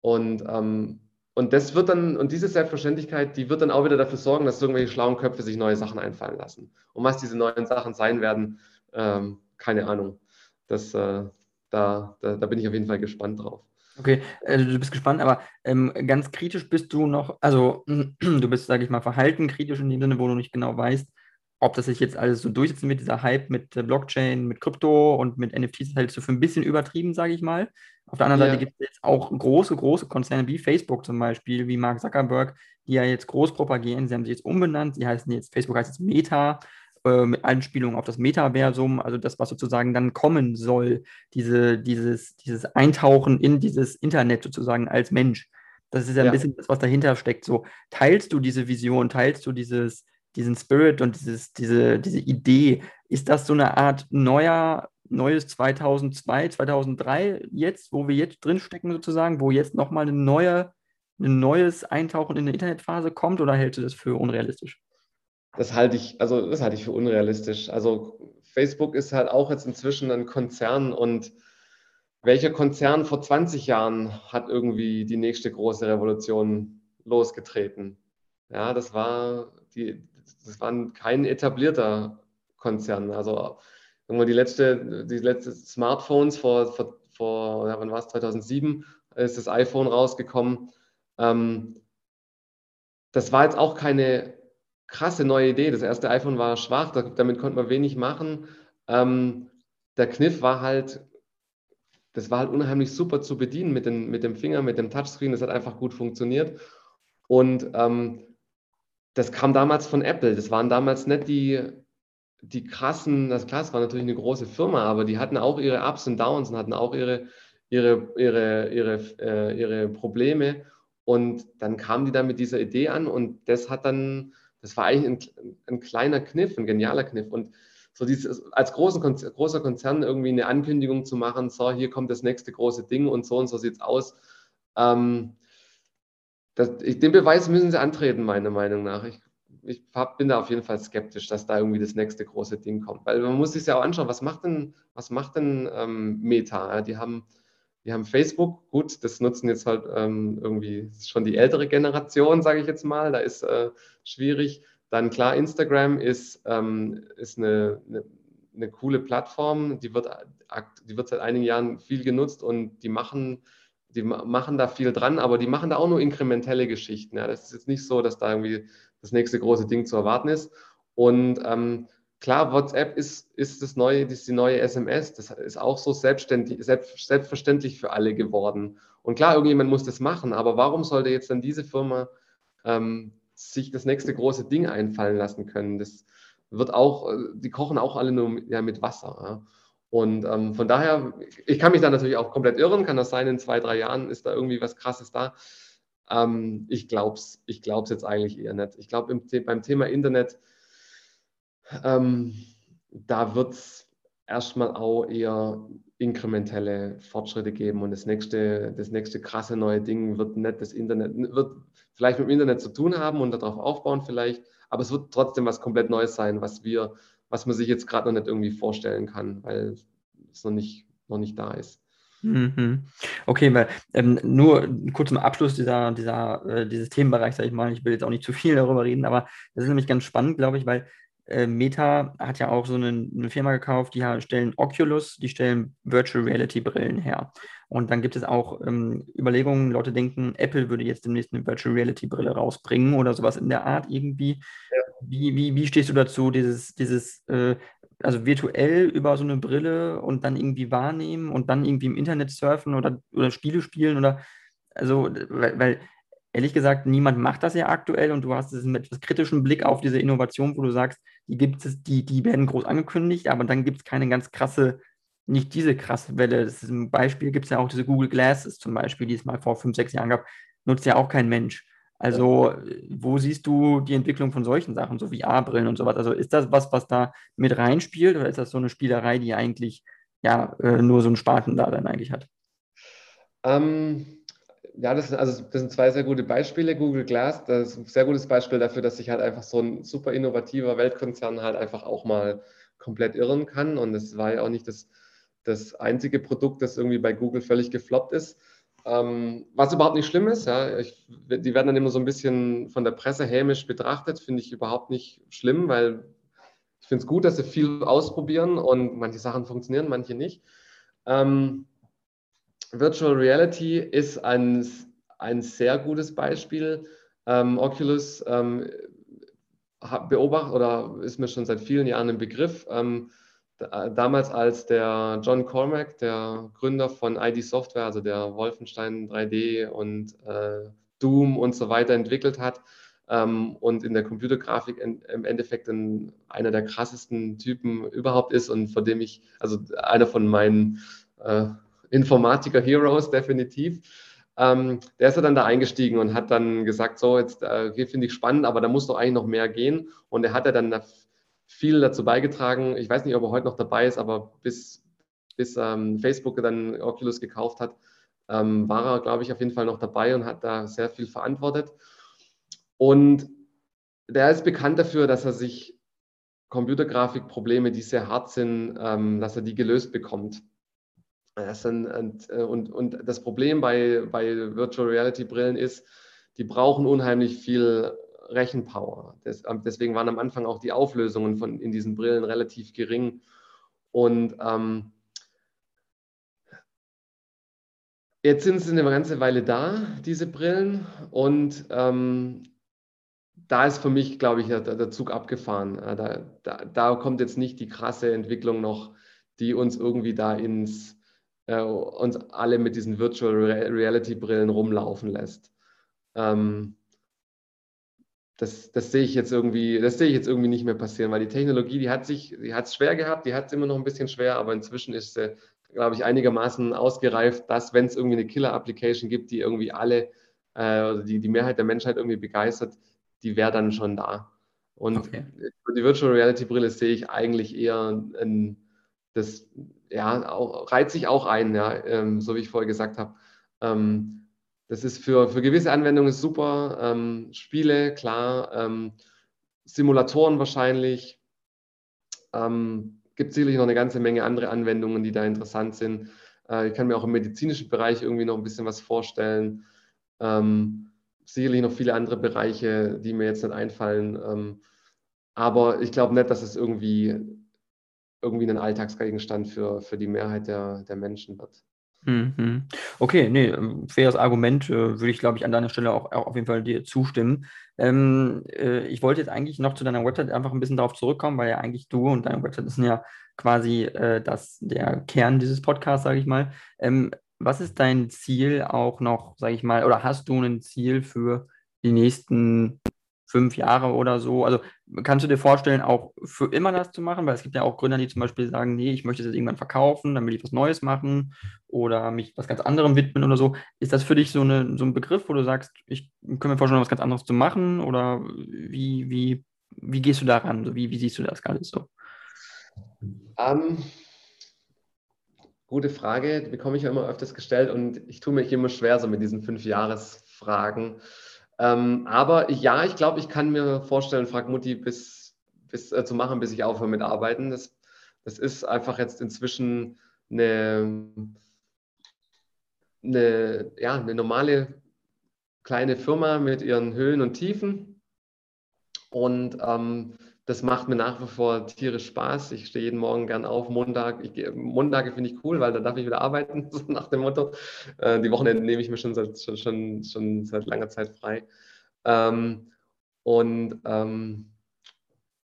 Und, ähm, und das wird dann, und diese Selbstverständlichkeit, die wird dann auch wieder dafür sorgen, dass irgendwelche schlauen Köpfe sich neue Sachen einfallen lassen. Und was diese neuen Sachen sein werden, ähm, keine Ahnung. Das, äh, da, da, da bin ich auf jeden Fall gespannt drauf. Okay, also du bist gespannt, aber ähm, ganz kritisch bist du noch, also *clears throat* du bist, sage ich mal, verhalten kritisch in dem Sinne, wo du nicht genau weißt, ob das sich jetzt alles so durchsetzt mit dieser Hype mit äh, Blockchain, mit Krypto und mit NFTs, hältst du für ein bisschen übertrieben, sage ich mal. Auf der anderen ja. Seite gibt es jetzt auch große, große Konzerne wie Facebook zum Beispiel, wie Mark Zuckerberg, die ja jetzt groß propagieren. Sie haben sich jetzt umbenannt, sie heißen jetzt, Facebook heißt jetzt Meta, äh, mit Anspielung auf das Metaversum, also das, was sozusagen dann kommen soll, diese, dieses, dieses Eintauchen in dieses Internet sozusagen als Mensch. Das ist ja, ja. ein bisschen das, was dahinter steckt. So, teilst du diese Vision, teilst du dieses, diesen Spirit und dieses, diese, diese Idee? Ist das so eine Art neuer, neues 2002, 2003 jetzt, wo wir jetzt drinstecken sozusagen, wo jetzt nochmal eine neue, ein neues Eintauchen in eine Internetphase kommt oder hältst du das für unrealistisch? Das halte ich, also das halte ich für unrealistisch. Also Facebook ist halt auch jetzt inzwischen ein Konzern und welcher Konzern vor 20 Jahren hat irgendwie die nächste große Revolution losgetreten? Ja, das war die, das war kein etablierter Konzern. Also irgendwann die letzte, die letzte Smartphones vor, vor, vor ja, wann war es, 2007 ist das iPhone rausgekommen. Ähm, das war jetzt auch keine krasse neue Idee. Das erste iPhone war schwach, damit konnte man wenig machen. Ähm, der Kniff war halt, das war halt unheimlich super zu bedienen mit, den, mit dem Finger, mit dem Touchscreen. Das hat einfach gut funktioniert. Und ähm, das kam damals von Apple. Das waren damals nicht die, die krassen, das klar, war natürlich eine große Firma, aber die hatten auch ihre Ups und Downs und hatten auch ihre, ihre, ihre, ihre, äh, ihre Probleme. Und dann kamen die da mit dieser Idee an und das hat dann, das war eigentlich ein, ein kleiner Kniff, ein genialer Kniff. Und so dieses, als großen, großer Konzern irgendwie eine Ankündigung zu machen, so, hier kommt das nächste große Ding und so und so sieht es aus. Ähm, das, den Beweis müssen sie antreten, meiner Meinung nach. Ich, ich hab, bin da auf jeden Fall skeptisch, dass da irgendwie das nächste große Ding kommt. Weil man muss sich ja auch anschauen, was macht denn, was macht denn ähm, Meta? Die, haben, die haben Facebook, gut, das nutzen jetzt halt ähm, irgendwie schon die ältere Generation, sage ich jetzt mal. Da ist äh, schwierig. Dann klar, Instagram ist, ähm, ist eine, eine, eine, coole Plattform, die wird, die wird seit einigen Jahren viel genutzt und die machen die machen da viel dran, aber die machen da auch nur inkrementelle Geschichten. Ja. Das ist jetzt nicht so, dass da irgendwie das nächste große Ding zu erwarten ist. Und ähm, klar, WhatsApp ist, ist das neue, ist die neue SMS. Das ist auch so selbstständig, selbst, selbstverständlich für alle geworden. Und klar, irgendjemand muss das machen, aber warum sollte jetzt dann diese Firma ähm, sich das nächste große Ding einfallen lassen können? Das wird auch, äh, die kochen auch alle nur ja, mit Wasser. Ja. Und ähm, von daher, ich kann mich da natürlich auch komplett irren, kann das sein, in zwei, drei Jahren ist da irgendwie was Krasses da. Ähm, ich glaube es ich glaub's jetzt eigentlich eher nicht. Ich glaube, beim Thema Internet, ähm, da wird es erstmal auch eher inkrementelle Fortschritte geben und das nächste, das nächste krasse neue Ding wird nicht das Internet, wird vielleicht mit dem Internet zu tun haben und darauf aufbauen vielleicht, aber es wird trotzdem was komplett Neues sein, was wir was man sich jetzt gerade noch nicht irgendwie vorstellen kann, weil es noch nicht, noch nicht da ist. Mhm. Okay, weil ähm, nur kurz zum Abschluss dieser, dieser, äh, dieses Themenbereichs, sage ich mal, ich will jetzt auch nicht zu viel darüber reden, aber das ist nämlich ganz spannend, glaube ich, weil äh, Meta hat ja auch so eine, eine Firma gekauft, die stellen Oculus, die stellen Virtual Reality Brillen her. Und dann gibt es auch ähm, Überlegungen, Leute denken, Apple würde jetzt demnächst eine Virtual Reality Brille rausbringen oder sowas in der Art irgendwie. Ja. Wie, wie, wie stehst du dazu, dieses, dieses äh, also virtuell über so eine Brille und dann irgendwie wahrnehmen und dann irgendwie im Internet surfen oder, oder Spiele spielen oder also, weil, weil ehrlich gesagt, niemand macht das ja aktuell und du hast es mit etwas kritischem Blick auf diese Innovation, wo du sagst, die gibt es, die, die werden groß angekündigt, aber dann gibt es keine ganz krasse, nicht diese krasse Welle. Das ist ein Beispiel, gibt es ja auch diese Google Glasses zum Beispiel, die es mal vor fünf, sechs Jahren gab, nutzt ja auch kein Mensch. Also, wo siehst du die Entwicklung von solchen Sachen, so VR-Brillen und sowas? Also, ist das was, was da mit reinspielt oder ist das so eine Spielerei, die eigentlich ja äh, nur so einen Spaten da dann eigentlich hat? Ähm, Ja, das sind, also das sind zwei sehr gute Beispiele. Google Glass, das ist ein sehr gutes Beispiel dafür, dass sich halt einfach so ein super innovativer Weltkonzern halt einfach auch mal komplett irren kann. Und es war ja auch nicht das, das einzige Produkt, das irgendwie bei Google völlig gefloppt ist. Ähm, was überhaupt nicht schlimm ist, ja, ich, die werden dann immer so ein bisschen von der Presse hämisch betrachtet, finde ich überhaupt nicht schlimm, weil ich finde es gut, dass sie viel ausprobieren und manche Sachen funktionieren, manche nicht. Ähm, Virtual Reality ist ein, ein sehr gutes Beispiel. Ähm, Oculus ähm, beobachtet oder ist mir schon seit vielen Jahren ein Begriff. Ähm, damals als der John Cormack, der Gründer von ID Software, also der Wolfenstein 3D und äh, Doom und so weiter entwickelt hat ähm, und in der Computergrafik in, im Endeffekt ein, einer der krassesten Typen überhaupt ist und von dem ich, also einer von meinen äh, Informatiker-Heroes definitiv. Ähm, der ist ja dann da eingestiegen und hat dann gesagt, so, jetzt äh, finde ich spannend, aber da muss doch eigentlich noch mehr gehen. Und er hat ja dann viel dazu beigetragen. Ich weiß nicht, ob er heute noch dabei ist, aber bis, bis ähm, Facebook dann Oculus gekauft hat, ähm, war er, glaube ich, auf jeden Fall noch dabei und hat da sehr viel verantwortet. Und der ist bekannt dafür, dass er sich Computergrafikprobleme, die sehr hart sind, ähm, dass er die gelöst bekommt. Und, äh, und, und das Problem bei, bei Virtual Reality Brillen ist, die brauchen unheimlich viel Rechenpower. Das, ähm, deswegen waren am Anfang auch die Auflösungen von, in diesen Brillen relativ gering. Und ähm, jetzt sind sie eine ganze Weile da, diese Brillen. Und ähm, da ist für mich, glaube ich, der, der Zug abgefahren. Da, da, da, kommt jetzt nicht die krasse Entwicklung noch, die uns irgendwie da ins äh, uns alle mit diesen Virtual Reality Brillen rumlaufen lässt. Ähm, das, das, sehe ich jetzt irgendwie, das sehe ich jetzt irgendwie nicht mehr passieren, weil die Technologie, die hat sich, die hat es schwer gehabt, die hat es immer noch ein bisschen schwer, aber inzwischen ist sie, glaube ich, einigermaßen ausgereift, dass wenn es irgendwie eine Killer-Application gibt, die irgendwie alle, äh, die, die Mehrheit der Menschheit irgendwie begeistert, die wäre dann schon da. Und okay. die Virtual Reality Brille sehe ich eigentlich eher ein, das, ja, auch, reiht sich auch ein, ja, ähm, so wie ich vorher gesagt habe. Ähm, das ist für, für gewisse Anwendungen super. Ähm, Spiele, klar. Ähm, Simulatoren wahrscheinlich. Ähm, gibt sicherlich noch eine ganze Menge andere Anwendungen, die da interessant sind. Äh, ich kann mir auch im medizinischen Bereich irgendwie noch ein bisschen was vorstellen. Ähm, sicherlich noch viele andere Bereiche, die mir jetzt nicht einfallen. Aber ich glaube nicht, dass es irgendwie irgendwie ein Alltagsgegenstand für, für die Mehrheit der, der Menschen wird. Mhm. Okay, nee, ähm, faires Argument, äh, würde ich, glaube ich, an deiner Stelle auch, auch auf jeden Fall dir zustimmen. Ähm, äh, ich wollte jetzt eigentlich noch zu deiner Website einfach ein bisschen darauf zurückkommen, weil ja eigentlich du und deine Website sind ja quasi äh, das, der Kern dieses Podcasts, sage ich mal. Ähm, was ist dein Ziel auch noch, sage ich mal, oder hast du ein Ziel für die nächsten fünf Jahre oder so. Also kannst du dir vorstellen, auch für immer das zu machen? Weil es gibt ja auch Gründer, die zum Beispiel sagen, nee, ich möchte das irgendwann verkaufen, dann will ich was Neues machen oder mich was ganz anderem widmen oder so. Ist das für dich so, eine, so ein Begriff, wo du sagst, ich kann mir vorstellen, was ganz anderes zu machen? Oder wie, wie, wie gehst du daran? So, wie, wie siehst du das gerade so? Um, ähm, gute Frage, die bekomme ich ja immer öfters gestellt und ich tue mich immer schwer so mit diesen fünf Jahresfragen. Ähm, aber ja, ich glaube, ich kann mir vorstellen, frag Mutti bis, bis äh, zu machen, bis ich aufhöre mit Arbeiten. Das, das ist einfach jetzt inzwischen eine, eine, ja, eine normale kleine Firma mit ihren Höhen und Tiefen. Und ähm, das macht mir nach wie vor tierisch Spaß. Ich stehe jeden Morgen gern auf. Montag, ich, Montage finde ich cool, weil da darf ich wieder arbeiten, *laughs* so nach dem Motto. Äh, die Wochenende nehme ich mir schon seit, schon, schon, schon seit langer Zeit frei. Ähm, und ähm,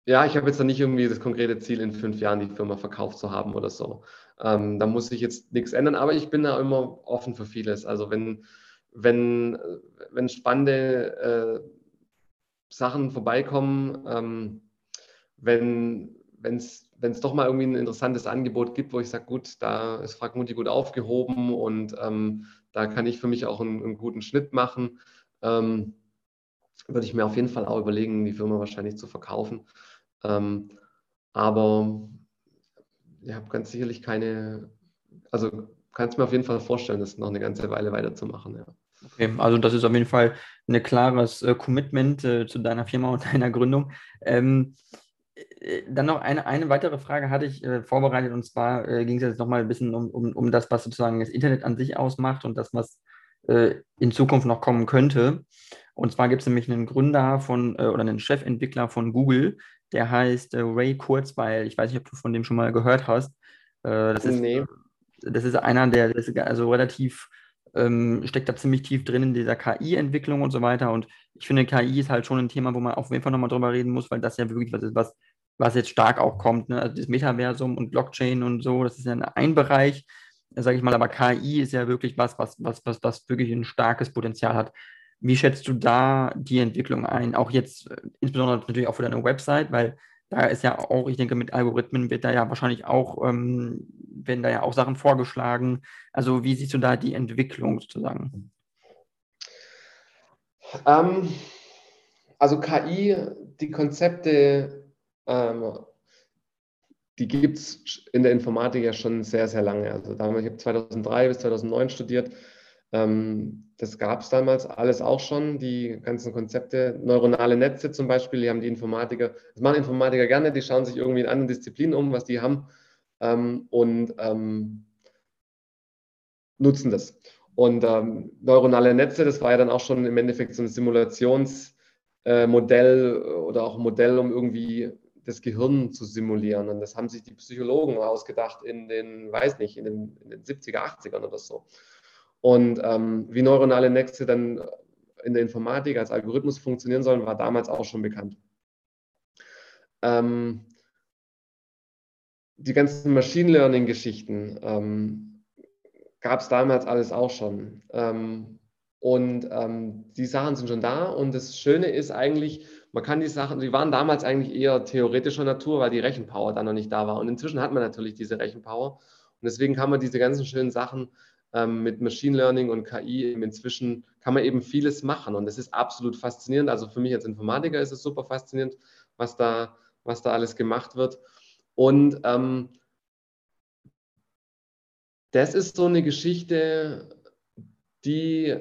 ja, ich habe jetzt noch nicht irgendwie das konkrete Ziel, in fünf Jahren die Firma verkauft zu haben oder so. Ähm, da muss ich jetzt nichts ändern, aber ich bin da immer offen für vieles. Also wenn, wenn, wenn spannende äh, Sachen vorbeikommen, ähm, wenn es doch mal irgendwie ein interessantes Angebot gibt, wo ich sage, gut, da ist Fragmuti gut aufgehoben und ähm, da kann ich für mich auch einen, einen guten Schnitt machen, ähm, würde ich mir auf jeden Fall auch überlegen, die Firma wahrscheinlich zu verkaufen. Ähm, aber ich habe ganz sicherlich keine, also kann es mir auf jeden Fall vorstellen, das noch eine ganze Weile weiterzumachen. Ja. Okay, also das ist auf jeden Fall ein klares äh, Commitment äh, zu deiner Firma und *laughs* deiner Gründung. Ähm, äh, dann noch eine, eine weitere Frage hatte ich äh, vorbereitet und zwar äh, ging es jetzt nochmal ein bisschen um, um, um das, was sozusagen das Internet an sich ausmacht und das, was äh, in Zukunft noch kommen könnte. Und zwar gibt es nämlich einen Gründer von oder einen Chefentwickler von Google, der heißt Ray Kurzweil. Ich weiß nicht, ob du von dem schon mal gehört hast. das, ist, nee. das ist einer, der ist also relativ ähm, steckt da ziemlich tief drin in dieser KI-Entwicklung und so weiter. Und ich finde, KI ist halt schon ein Thema, wo man auf jeden Fall nochmal drüber reden muss, weil das ja wirklich was ist, was, was jetzt stark auch kommt. Ne? Also das Metaversum und Blockchain und so, das ist ja ein Bereich, sage ich mal, aber KI ist ja wirklich was, was, was, was, was wirklich ein starkes Potenzial hat. Wie schätzt du da die Entwicklung ein? Auch jetzt, äh, insbesondere natürlich auch für deine Website, weil da ist ja auch, ich denke, mit Algorithmen wird da ja wahrscheinlich auch, ähm, werden da ja auch Sachen vorgeschlagen. Also wie siehst du da die Entwicklung sozusagen? Ähm, also KI, die Konzepte, ähm, die gibt es in der Informatik ja schon sehr, sehr lange. Also damals, ich habe 2003 bis 2009 studiert. Ähm, das gab es damals alles auch schon, die ganzen Konzepte. Neuronale Netze zum Beispiel, die haben die Informatiker, das machen Informatiker gerne, die schauen sich irgendwie in anderen Disziplinen um, was die haben ähm, und ähm, nutzen das. Und ähm, neuronale Netze, das war ja dann auch schon im Endeffekt so ein Simulationsmodell äh, oder auch ein Modell, um irgendwie das Gehirn zu simulieren. Und das haben sich die Psychologen ausgedacht in den, weiß nicht, in den, in den 70er, 80ern oder so. Und ähm, wie neuronale Netze dann in der Informatik als Algorithmus funktionieren sollen, war damals auch schon bekannt. Ähm, die ganzen Machine Learning-Geschichten ähm, gab es damals alles auch schon. Ähm, und ähm, die Sachen sind schon da. Und das Schöne ist eigentlich, man kann die Sachen, die waren damals eigentlich eher theoretischer Natur, weil die Rechenpower dann noch nicht da war. Und inzwischen hat man natürlich diese Rechenpower. Und deswegen kann man diese ganzen schönen Sachen ähm, mit Machine Learning und KI inzwischen kann man eben vieles machen und das ist absolut faszinierend. Also für mich als Informatiker ist es super faszinierend, was da, was da alles gemacht wird. Und ähm, das ist so eine Geschichte, die,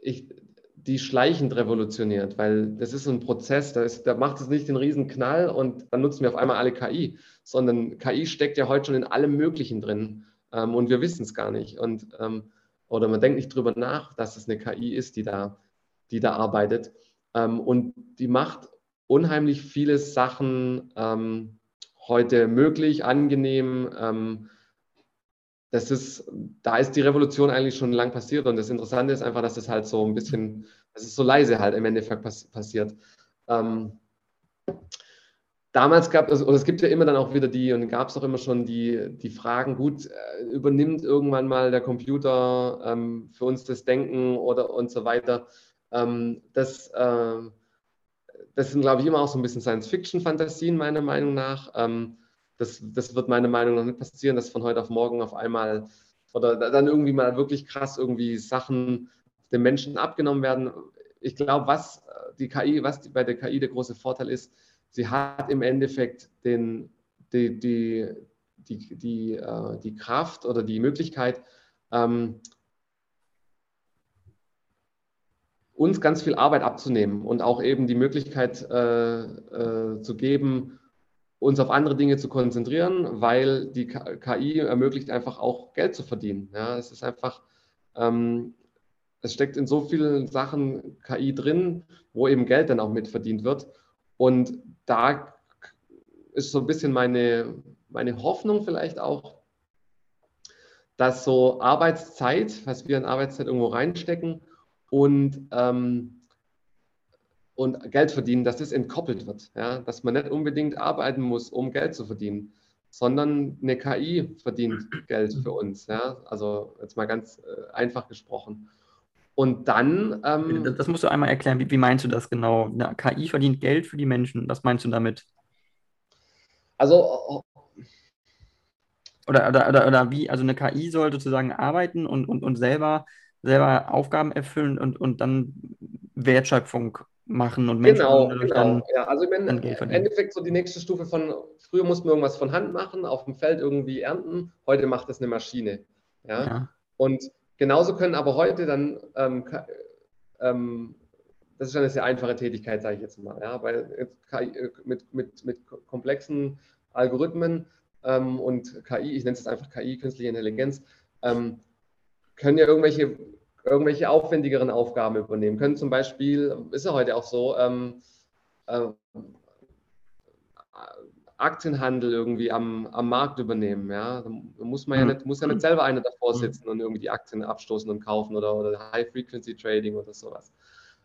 ich, die schleichend revolutioniert, weil das ist ein Prozess, da, ist, da macht es nicht den riesen Knall und dann nutzen wir auf einmal alle KI, sondern KI steckt ja heute schon in allem Möglichen drin ähm, und wir wissen es gar nicht. Und, ähm, oder man denkt nicht drüber nach, dass es eine KI ist, die da, die da arbeitet. Ähm, und die macht unheimlich viele Sachen ähm, heute möglich, angenehm. Ähm, das ist, da ist die Revolution eigentlich schon lang passiert. Und das Interessante ist einfach, dass es halt so ein bisschen, dass es so leise halt im Endeffekt pass passiert. Damals gab es, oder es gibt ja immer dann auch wieder die, und gab es auch immer schon die, die Fragen, gut, äh, übernimmt irgendwann mal der Computer ähm, für uns das Denken oder und so weiter. Ähm, das, äh, das sind, glaube ich, immer auch so ein bisschen Science-Fiction-Fantasien, meiner Meinung nach. Ähm, das, das wird meiner Meinung nach nicht passieren, dass von heute auf morgen auf einmal oder dann irgendwie mal wirklich krass irgendwie Sachen den Menschen abgenommen werden. Ich glaube, was äh, die KI, was bei der KI der große Vorteil ist, sie hat im Endeffekt den, die, die, die, die, äh, die Kraft oder die Möglichkeit, ähm, uns ganz viel Arbeit abzunehmen und auch eben die Möglichkeit äh, äh, zu geben, uns auf andere Dinge zu konzentrieren, weil die KI ermöglicht einfach auch Geld zu verdienen. Ja, es ist einfach, ähm, es steckt in so vielen Sachen KI drin, wo eben Geld dann auch mitverdient wird. Und da ist so ein bisschen meine, meine Hoffnung vielleicht auch, dass so Arbeitszeit, was wir in Arbeitszeit irgendwo reinstecken und, ähm, und Geld verdienen, dass das entkoppelt wird. Ja? Dass man nicht unbedingt arbeiten muss, um Geld zu verdienen, sondern eine KI verdient Geld für uns. Ja? Also jetzt mal ganz äh, einfach gesprochen. Und dann. Ähm, das, das, musst du einmal erklären. Wie, wie meinst du das genau? Eine KI verdient Geld für die Menschen. Was meinst du damit? Also. Oder, oder, oder, oder wie? Also eine KI soll sozusagen arbeiten und, und, und selber, selber Aufgaben erfüllen und, und dann Wertschöpfung machen und Menschen genau, genau. dann, ja, also im Endeffekt so die nächste Stufe von früher mussten wir irgendwas von Hand machen, auf dem Feld irgendwie ernten, heute macht das eine Maschine. Ja. ja. Und Genauso können aber heute dann ähm, ähm, das ist eine sehr einfache Tätigkeit, sage ich jetzt mal. Ja, weil mit, mit, mit komplexen Algorithmen ähm, und KI, ich nenne es einfach KI, künstliche Intelligenz, ähm, können ja irgendwelche, irgendwelche aufwendigeren Aufgaben übernehmen. Können zum Beispiel, ist ja heute auch so, äh, Aktienhandel irgendwie am, am Markt übernehmen. Ja? Da muss man ja mhm. nicht, muss ja nicht selber einer davor mhm. sitzen und irgendwie die Aktien abstoßen und kaufen oder, oder High-Frequency-Trading oder sowas.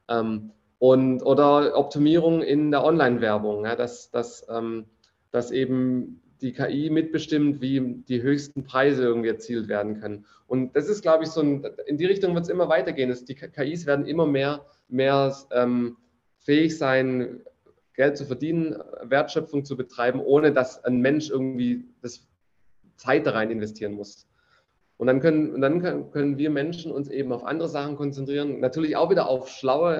Ähm, und, oder Optimierung in der Online-Werbung, ja? dass, dass, ähm, dass eben die KI mitbestimmt, wie die höchsten Preise irgendwie erzielt werden können. Und das ist, glaube ich, so ein, in die Richtung wird es immer weitergehen. Die KIs werden immer mehr, mehr ähm, fähig sein, Geld zu verdienen, Wertschöpfung zu betreiben, ohne dass ein Mensch irgendwie das Zeit da rein investieren muss. Und dann können, und dann können wir Menschen uns eben auf andere Sachen konzentrieren. Natürlich auch wieder auf schlaue,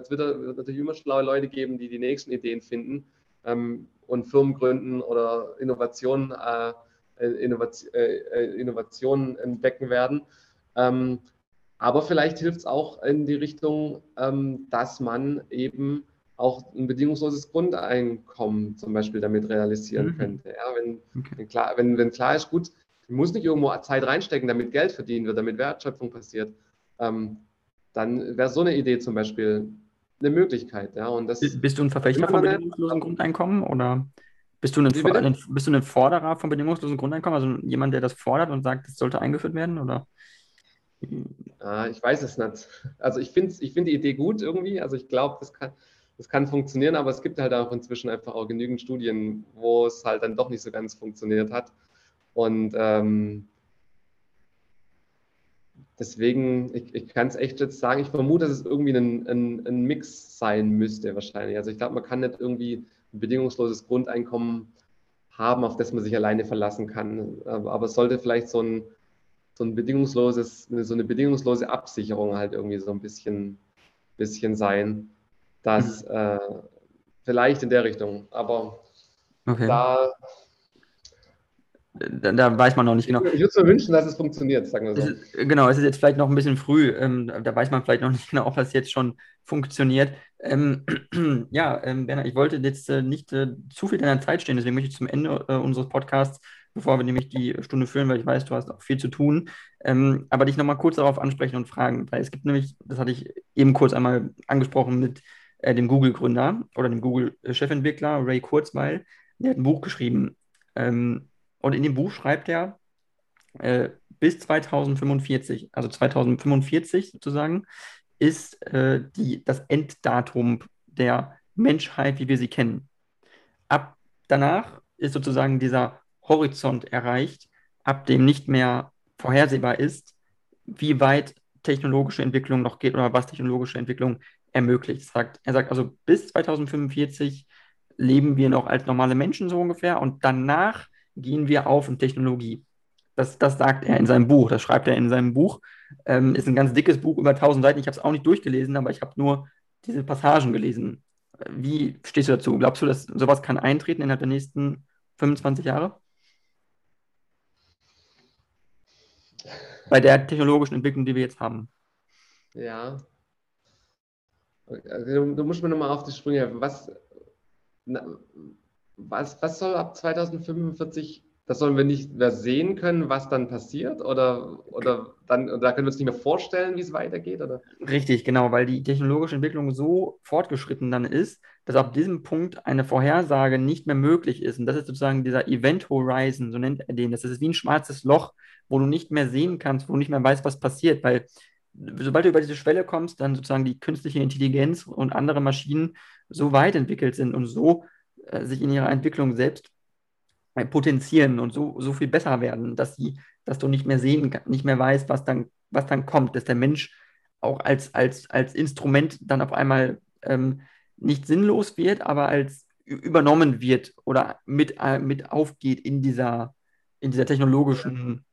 es wird, wird natürlich immer schlaue Leute geben, die die nächsten Ideen finden ähm, und Firmen gründen oder Innovationen, äh, Innovation, äh, Innovationen entdecken werden. Ähm, aber vielleicht hilft es auch in die Richtung, ähm, dass man eben auch ein bedingungsloses Grundeinkommen zum Beispiel damit realisieren mhm. könnte. Ja, wenn, okay. wenn, klar, wenn, wenn klar ist, gut, ich muss nicht irgendwo Zeit reinstecken, damit Geld verdient wird, damit Wertschöpfung passiert, ähm, dann wäre so eine Idee zum Beispiel eine Möglichkeit. Ja, und das bist du ein Verfechter von bedingungslosen Grundeinkommen oder bist du, ein, ein, bist du ein Forderer von bedingungslosen Grundeinkommen, also jemand, der das fordert und sagt, es sollte eingeführt werden? Oder? Ah, ich weiß es nicht. Also ich finde ich find die Idee gut irgendwie. Also ich glaube, das kann, das kann funktionieren, aber es gibt halt auch inzwischen einfach auch genügend Studien, wo es halt dann doch nicht so ganz funktioniert hat. Und ähm, deswegen, ich, ich kann es echt jetzt sagen, ich vermute, dass es irgendwie ein, ein, ein Mix sein müsste wahrscheinlich. Also ich glaube, man kann nicht irgendwie ein bedingungsloses Grundeinkommen haben, auf das man sich alleine verlassen kann. Aber es sollte vielleicht so ein, so ein bedingungsloses, so eine bedingungslose Absicherung halt irgendwie so ein bisschen, bisschen sein dass mhm. äh, vielleicht in der Richtung, aber okay. da da, da, weiß man noch nicht genau. Ich würde mir wünschen, dass es funktioniert, sagen wir so. Es ist, genau, es ist jetzt vielleicht noch ein bisschen früh. Ähm, da weiß man vielleicht noch nicht *laughs* genau, ob das jetzt schon funktioniert. Ähm, *clears throat* ja, ähm, Bernhard, ich wollte jetzt äh, nicht äh, zu viel deiner Zeit stehen, deswegen möchte ich zum Ende äh, unseres Podcasts, bevor wir nämlich die Stunde führen, weil ich weiß, du hast auch viel zu tun, ähm, aber dich nochmal kurz darauf ansprechen und fragen, weil es gibt nämlich, das hatte ich eben kurz einmal angesprochen mit äh, dem Google-Gründer oder dem Google-Chefentwickler Ray Kurzweil. Der hat ein Buch geschrieben. Ähm, und in dem Buch schreibt er, äh, bis 2045, also 2045 sozusagen, ist äh, die, das Enddatum der Menschheit, wie wir sie kennen. Ab danach ist sozusagen dieser Horizont erreicht, ab dem nicht mehr vorhersehbar ist, wie weit technologische Entwicklung noch geht oder was technologische Entwicklung ermöglicht. Sagt, er sagt also, bis 2045 leben wir noch als normale Menschen so ungefähr und danach gehen wir auf in Technologie. Das, das sagt er in seinem Buch, das schreibt er in seinem Buch. Ähm, ist ein ganz dickes Buch, über 1000 Seiten. Ich habe es auch nicht durchgelesen, aber ich habe nur diese Passagen gelesen. Wie stehst du dazu? Glaubst du, dass sowas kann eintreten innerhalb der nächsten 25 Jahre? Bei der technologischen Entwicklung, die wir jetzt haben. Ja, also, du musst mir nochmal auf die Sprünge helfen. Was, was, was soll ab 2045, das sollen wir nicht mehr sehen können, was dann passiert? Oder, oder dann, da können wir uns nicht mehr vorstellen, wie es weitergeht? Oder? Richtig, genau, weil die technologische Entwicklung so fortgeschritten dann ist, dass ab diesem Punkt eine Vorhersage nicht mehr möglich ist. Und das ist sozusagen dieser Event Horizon, so nennt er den. Das ist wie ein schwarzes Loch, wo du nicht mehr sehen kannst, wo du nicht mehr weißt, was passiert, weil sobald du über diese Schwelle kommst, dann sozusagen die künstliche Intelligenz und andere Maschinen so weit entwickelt sind und so äh, sich in ihrer Entwicklung selbst äh, potenzieren und so, so viel besser werden, dass sie, dass du nicht mehr sehen, nicht mehr weißt, was dann, was dann kommt, dass der Mensch auch als, als, als Instrument dann auf einmal ähm, nicht sinnlos wird, aber als übernommen wird oder mit, äh, mit aufgeht in dieser, in dieser technologischen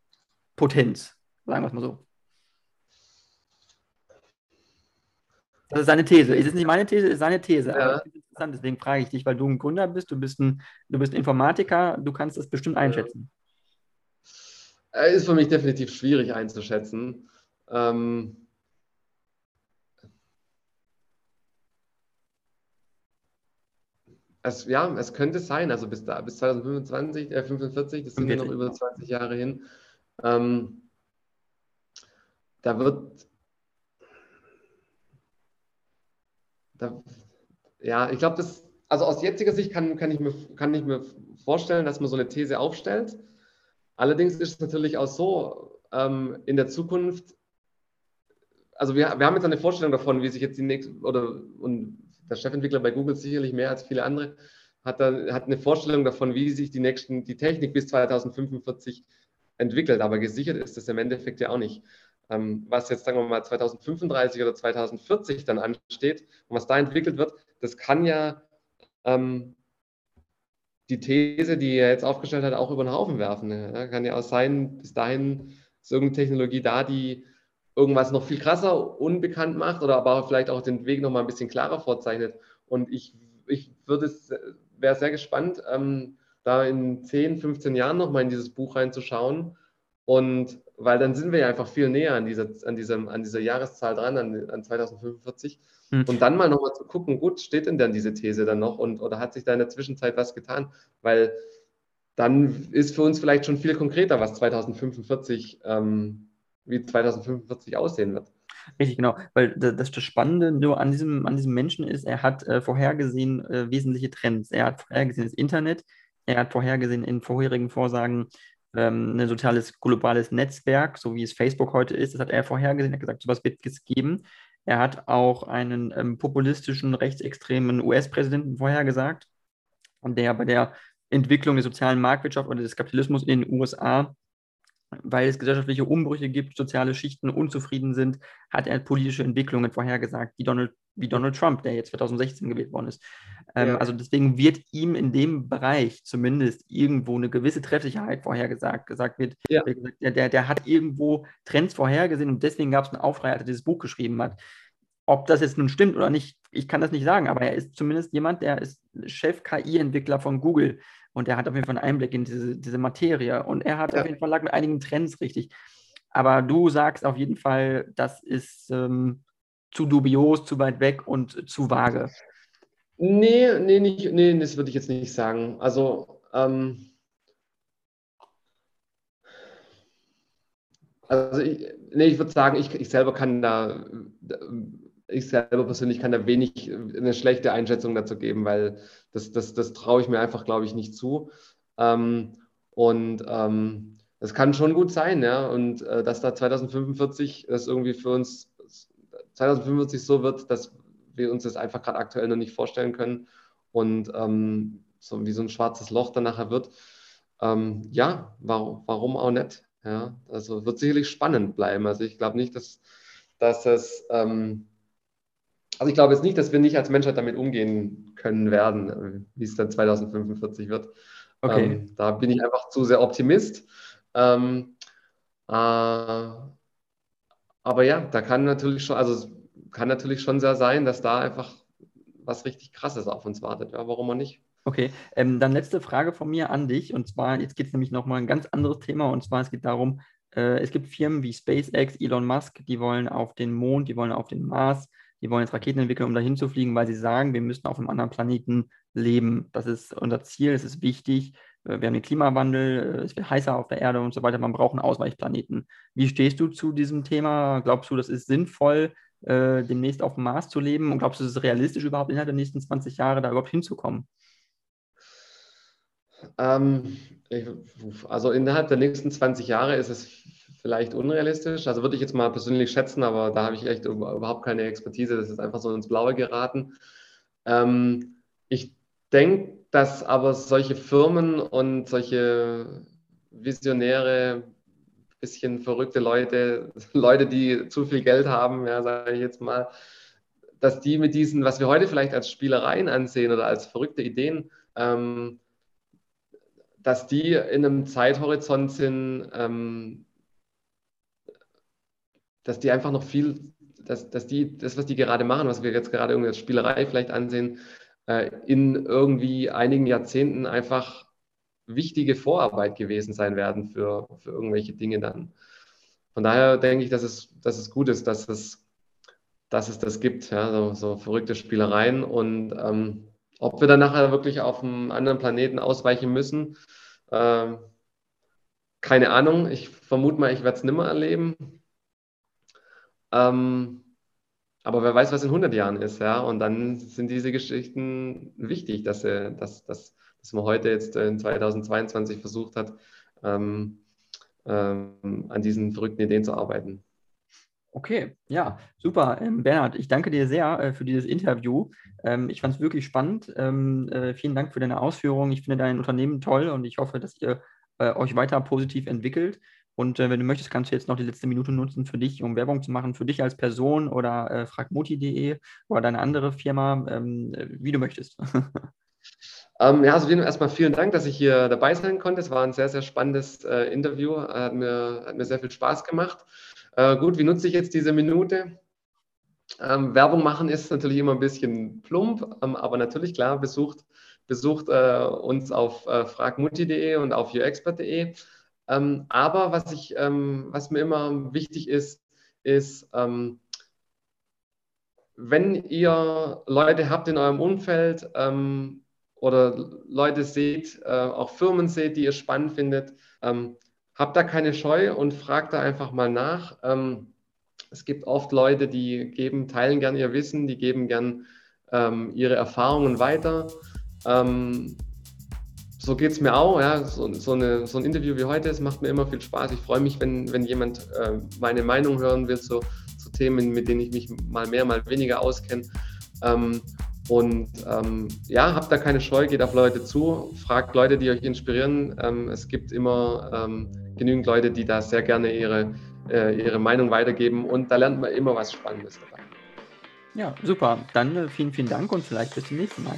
Potenz, sagen wir es mal so. Das ist seine These. Es ist nicht meine These, es ist seine These. Ja. interessant, deswegen frage ich dich, weil du ein Gründer bist, du bist ein, du bist ein Informatiker, du kannst das bestimmt einschätzen. Äh, ist für mich definitiv schwierig einzuschätzen. Ähm es, ja, es könnte sein, also bis, da, bis 2025, äh, 45, das sind 45. noch über 20 Jahre hin. Ähm, da wird da, ja, ich glaube, das, also aus jetziger Sicht kann, kann, ich mir, kann ich mir vorstellen, dass man so eine These aufstellt. Allerdings ist es natürlich auch so, ähm, in der Zukunft, also wir, wir haben jetzt eine Vorstellung davon, wie sich jetzt die nächste, oder und der Chefentwickler bei Google sicherlich mehr als viele andere, hat, da, hat eine Vorstellung davon, wie sich die nächsten, die Technik bis 2045 entwickelt. Aber gesichert ist das im Endeffekt ja auch nicht. Ähm, was jetzt, sagen wir mal, 2035 oder 2040 dann ansteht und was da entwickelt wird, das kann ja ähm, die These, die er jetzt aufgestellt hat, auch über den Haufen werfen. Ja, kann ja auch sein, bis dahin ist irgendeine Technologie da, die irgendwas noch viel krasser unbekannt macht oder aber vielleicht auch den Weg noch mal ein bisschen klarer vorzeichnet. Und ich, ich würde wäre sehr gespannt, ähm, da in 10, 15 Jahren noch mal in dieses Buch reinzuschauen. Und weil dann sind wir ja einfach viel näher an dieser, an diesem, an dieser Jahreszahl dran, an, an 2045. Hm. Und dann mal nochmal zu gucken, gut, steht denn dann diese These dann noch und oder hat sich da in der Zwischenzeit was getan? Weil dann ist für uns vielleicht schon viel konkreter, was 2045, ähm, wie 2045 aussehen wird. Richtig, genau. Weil das, das Spannende nur an diesem, an diesem Menschen ist, er hat äh, vorhergesehen äh, wesentliche Trends. Er hat vorhergesehen das Internet, er hat vorhergesehen in vorherigen Vorsagen ähm, ein soziales globales Netzwerk, so wie es Facebook heute ist. Das hat er vorhergesehen, er hat gesagt, sowas wird es geben. Er hat auch einen ähm, populistischen, rechtsextremen US-Präsidenten vorhergesagt, der bei der Entwicklung der sozialen Marktwirtschaft oder des Kapitalismus in den USA weil es gesellschaftliche Umbrüche gibt, soziale Schichten unzufrieden sind, hat er politische Entwicklungen vorhergesagt, wie Donald, wie Donald Trump, der jetzt 2016 gewählt worden ist. Ähm, ja. Also deswegen wird ihm in dem Bereich zumindest irgendwo eine gewisse Treffsicherheit vorhergesagt. Gesagt wird, ja. der, der, der hat irgendwo Trends vorhergesehen und deswegen gab es einen Aufrei, als er dieses Buch geschrieben hat. Ob das jetzt nun stimmt oder nicht, ich kann das nicht sagen, aber er ist zumindest jemand, der ist Chef-KI-Entwickler von Google. Und er hat auf jeden Fall einen Einblick in diese, diese Materie. Und er hat ja. auf jeden Fall lag mit einigen Trends richtig. Aber du sagst auf jeden Fall, das ist ähm, zu dubios, zu weit weg und zu vage. Nee, nee, nicht, nee, das würde ich jetzt nicht sagen. Also, ähm, also ich, nee, ich würde sagen, ich, ich selber kann da ich selber persönlich kann da wenig eine schlechte Einschätzung dazu geben, weil das, das, das traue ich mir einfach, glaube ich, nicht zu. Ähm, und ähm, das kann schon gut sein, ja. Und äh, dass da 2045 das irgendwie für uns 2045 so wird, dass wir uns das einfach gerade aktuell noch nicht vorstellen können und ähm, so wie so ein schwarzes Loch dann nachher wird. Ähm, ja, warum, warum auch nicht? Ja, also wird sicherlich spannend bleiben. Also ich glaube nicht, dass, dass es ähm, also ich glaube jetzt nicht, dass wir nicht als Menschheit damit umgehen können werden, wie es dann 2045 wird. Okay. Ähm, da bin ich einfach zu sehr Optimist. Ähm, äh, aber ja, da kann natürlich schon, also kann natürlich schon sehr sein, dass da einfach was richtig Krasses auf uns wartet. Ja, warum auch nicht? Okay, ähm, dann letzte Frage von mir an dich. Und zwar, jetzt geht es nämlich nochmal ein ganz anderes Thema. Und zwar, es geht darum, äh, es gibt Firmen wie SpaceX, Elon Musk, die wollen auf den Mond, die wollen auf den Mars die wollen jetzt Raketen entwickeln, um dahin zu fliegen, weil sie sagen, wir müssen auf einem anderen Planeten leben. Das ist unser Ziel, es ist wichtig. Äh, wir haben den Klimawandel, äh, es wird heißer auf der Erde und so weiter. Man braucht einen Ausweichplaneten. Wie stehst du zu diesem Thema? Glaubst du, das ist sinnvoll, äh, demnächst auf dem Mars zu leben? Und glaubst du, es ist realistisch, überhaupt innerhalb der nächsten 20 Jahre da überhaupt hinzukommen? Ähm, ich, also innerhalb der nächsten 20 Jahre ist es vielleicht unrealistisch. Also würde ich jetzt mal persönlich schätzen, aber da habe ich echt überhaupt keine Expertise. Das ist einfach so ins Blaue geraten. Ähm, ich denke, dass aber solche Firmen und solche visionäre, bisschen verrückte Leute, *laughs* Leute, die zu viel Geld haben, ja, sage ich jetzt mal, dass die mit diesen, was wir heute vielleicht als Spielereien ansehen oder als verrückte Ideen, ähm, dass die in einem Zeithorizont sind, ähm, dass die einfach noch viel, dass, dass die, das, was die gerade machen, was wir jetzt gerade irgendwie als Spielerei vielleicht ansehen, äh, in irgendwie einigen Jahrzehnten einfach wichtige Vorarbeit gewesen sein werden für, für irgendwelche Dinge dann. Von daher denke ich, dass es, dass es gut ist, dass es, dass es das gibt, ja, so, so verrückte Spielereien. Und ähm, Ob wir dann nachher wirklich auf einem anderen Planeten ausweichen müssen, äh, keine Ahnung. Ich vermute mal, ich werde es nimmer erleben. Ähm, aber wer weiß, was in 100 Jahren ist, ja. Und dann sind diese Geschichten wichtig, dass, äh, dass, dass, dass man heute jetzt in 2022 versucht hat, ähm, ähm, an diesen verrückten Ideen zu arbeiten. Okay, ja, super. Ähm, Bernhard, ich danke dir sehr äh, für dieses Interview. Ähm, ich fand es wirklich spannend. Ähm, äh, vielen Dank für deine Ausführungen. Ich finde dein Unternehmen toll und ich hoffe, dass ihr äh, euch weiter positiv entwickelt. Und äh, wenn du möchtest, kannst du jetzt noch die letzte Minute nutzen für dich, um Werbung zu machen, für dich als Person oder äh, fragmuti.de oder deine andere Firma, ähm, wie du möchtest. *laughs* Ähm, ja, also erstmal vielen Dank, dass ich hier dabei sein konnte. Es war ein sehr, sehr spannendes äh, Interview. Hat mir, hat mir sehr viel Spaß gemacht. Äh, gut, wie nutze ich jetzt diese Minute? Ähm, Werbung machen ist natürlich immer ein bisschen plump, ähm, aber natürlich klar, besucht, besucht äh, uns auf äh, fragmutti.de und auf yourexpert.de. Ähm, aber was, ich, ähm, was mir immer wichtig ist, ist, ähm, wenn ihr Leute habt in eurem Umfeld ähm, oder Leute seht, äh, auch Firmen seht, die ihr spannend findet, habt da keine Scheu und fragt da einfach mal nach. Ähm, es gibt oft Leute, die geben, teilen gern ihr Wissen, die geben gern ähm, ihre Erfahrungen weiter. Ähm, so geht es mir auch. Ja. So, so, eine, so, ein Interview wie heute, es macht mir immer viel Spaß. Ich freue mich, wenn, wenn jemand äh, meine Meinung hören will zu, zu, Themen, mit denen ich mich mal mehr, mal weniger auskenne. Ähm, und ähm, ja, habt da keine Scheu, geht auf Leute zu, fragt Leute, die euch inspirieren. Ähm, es gibt immer ähm, genügend Leute, die da sehr gerne ihre, äh, ihre Meinung weitergeben und da lernt man immer was Spannendes dabei. Ja, super. Dann äh, vielen, vielen Dank und vielleicht bis zum nächsten Mal.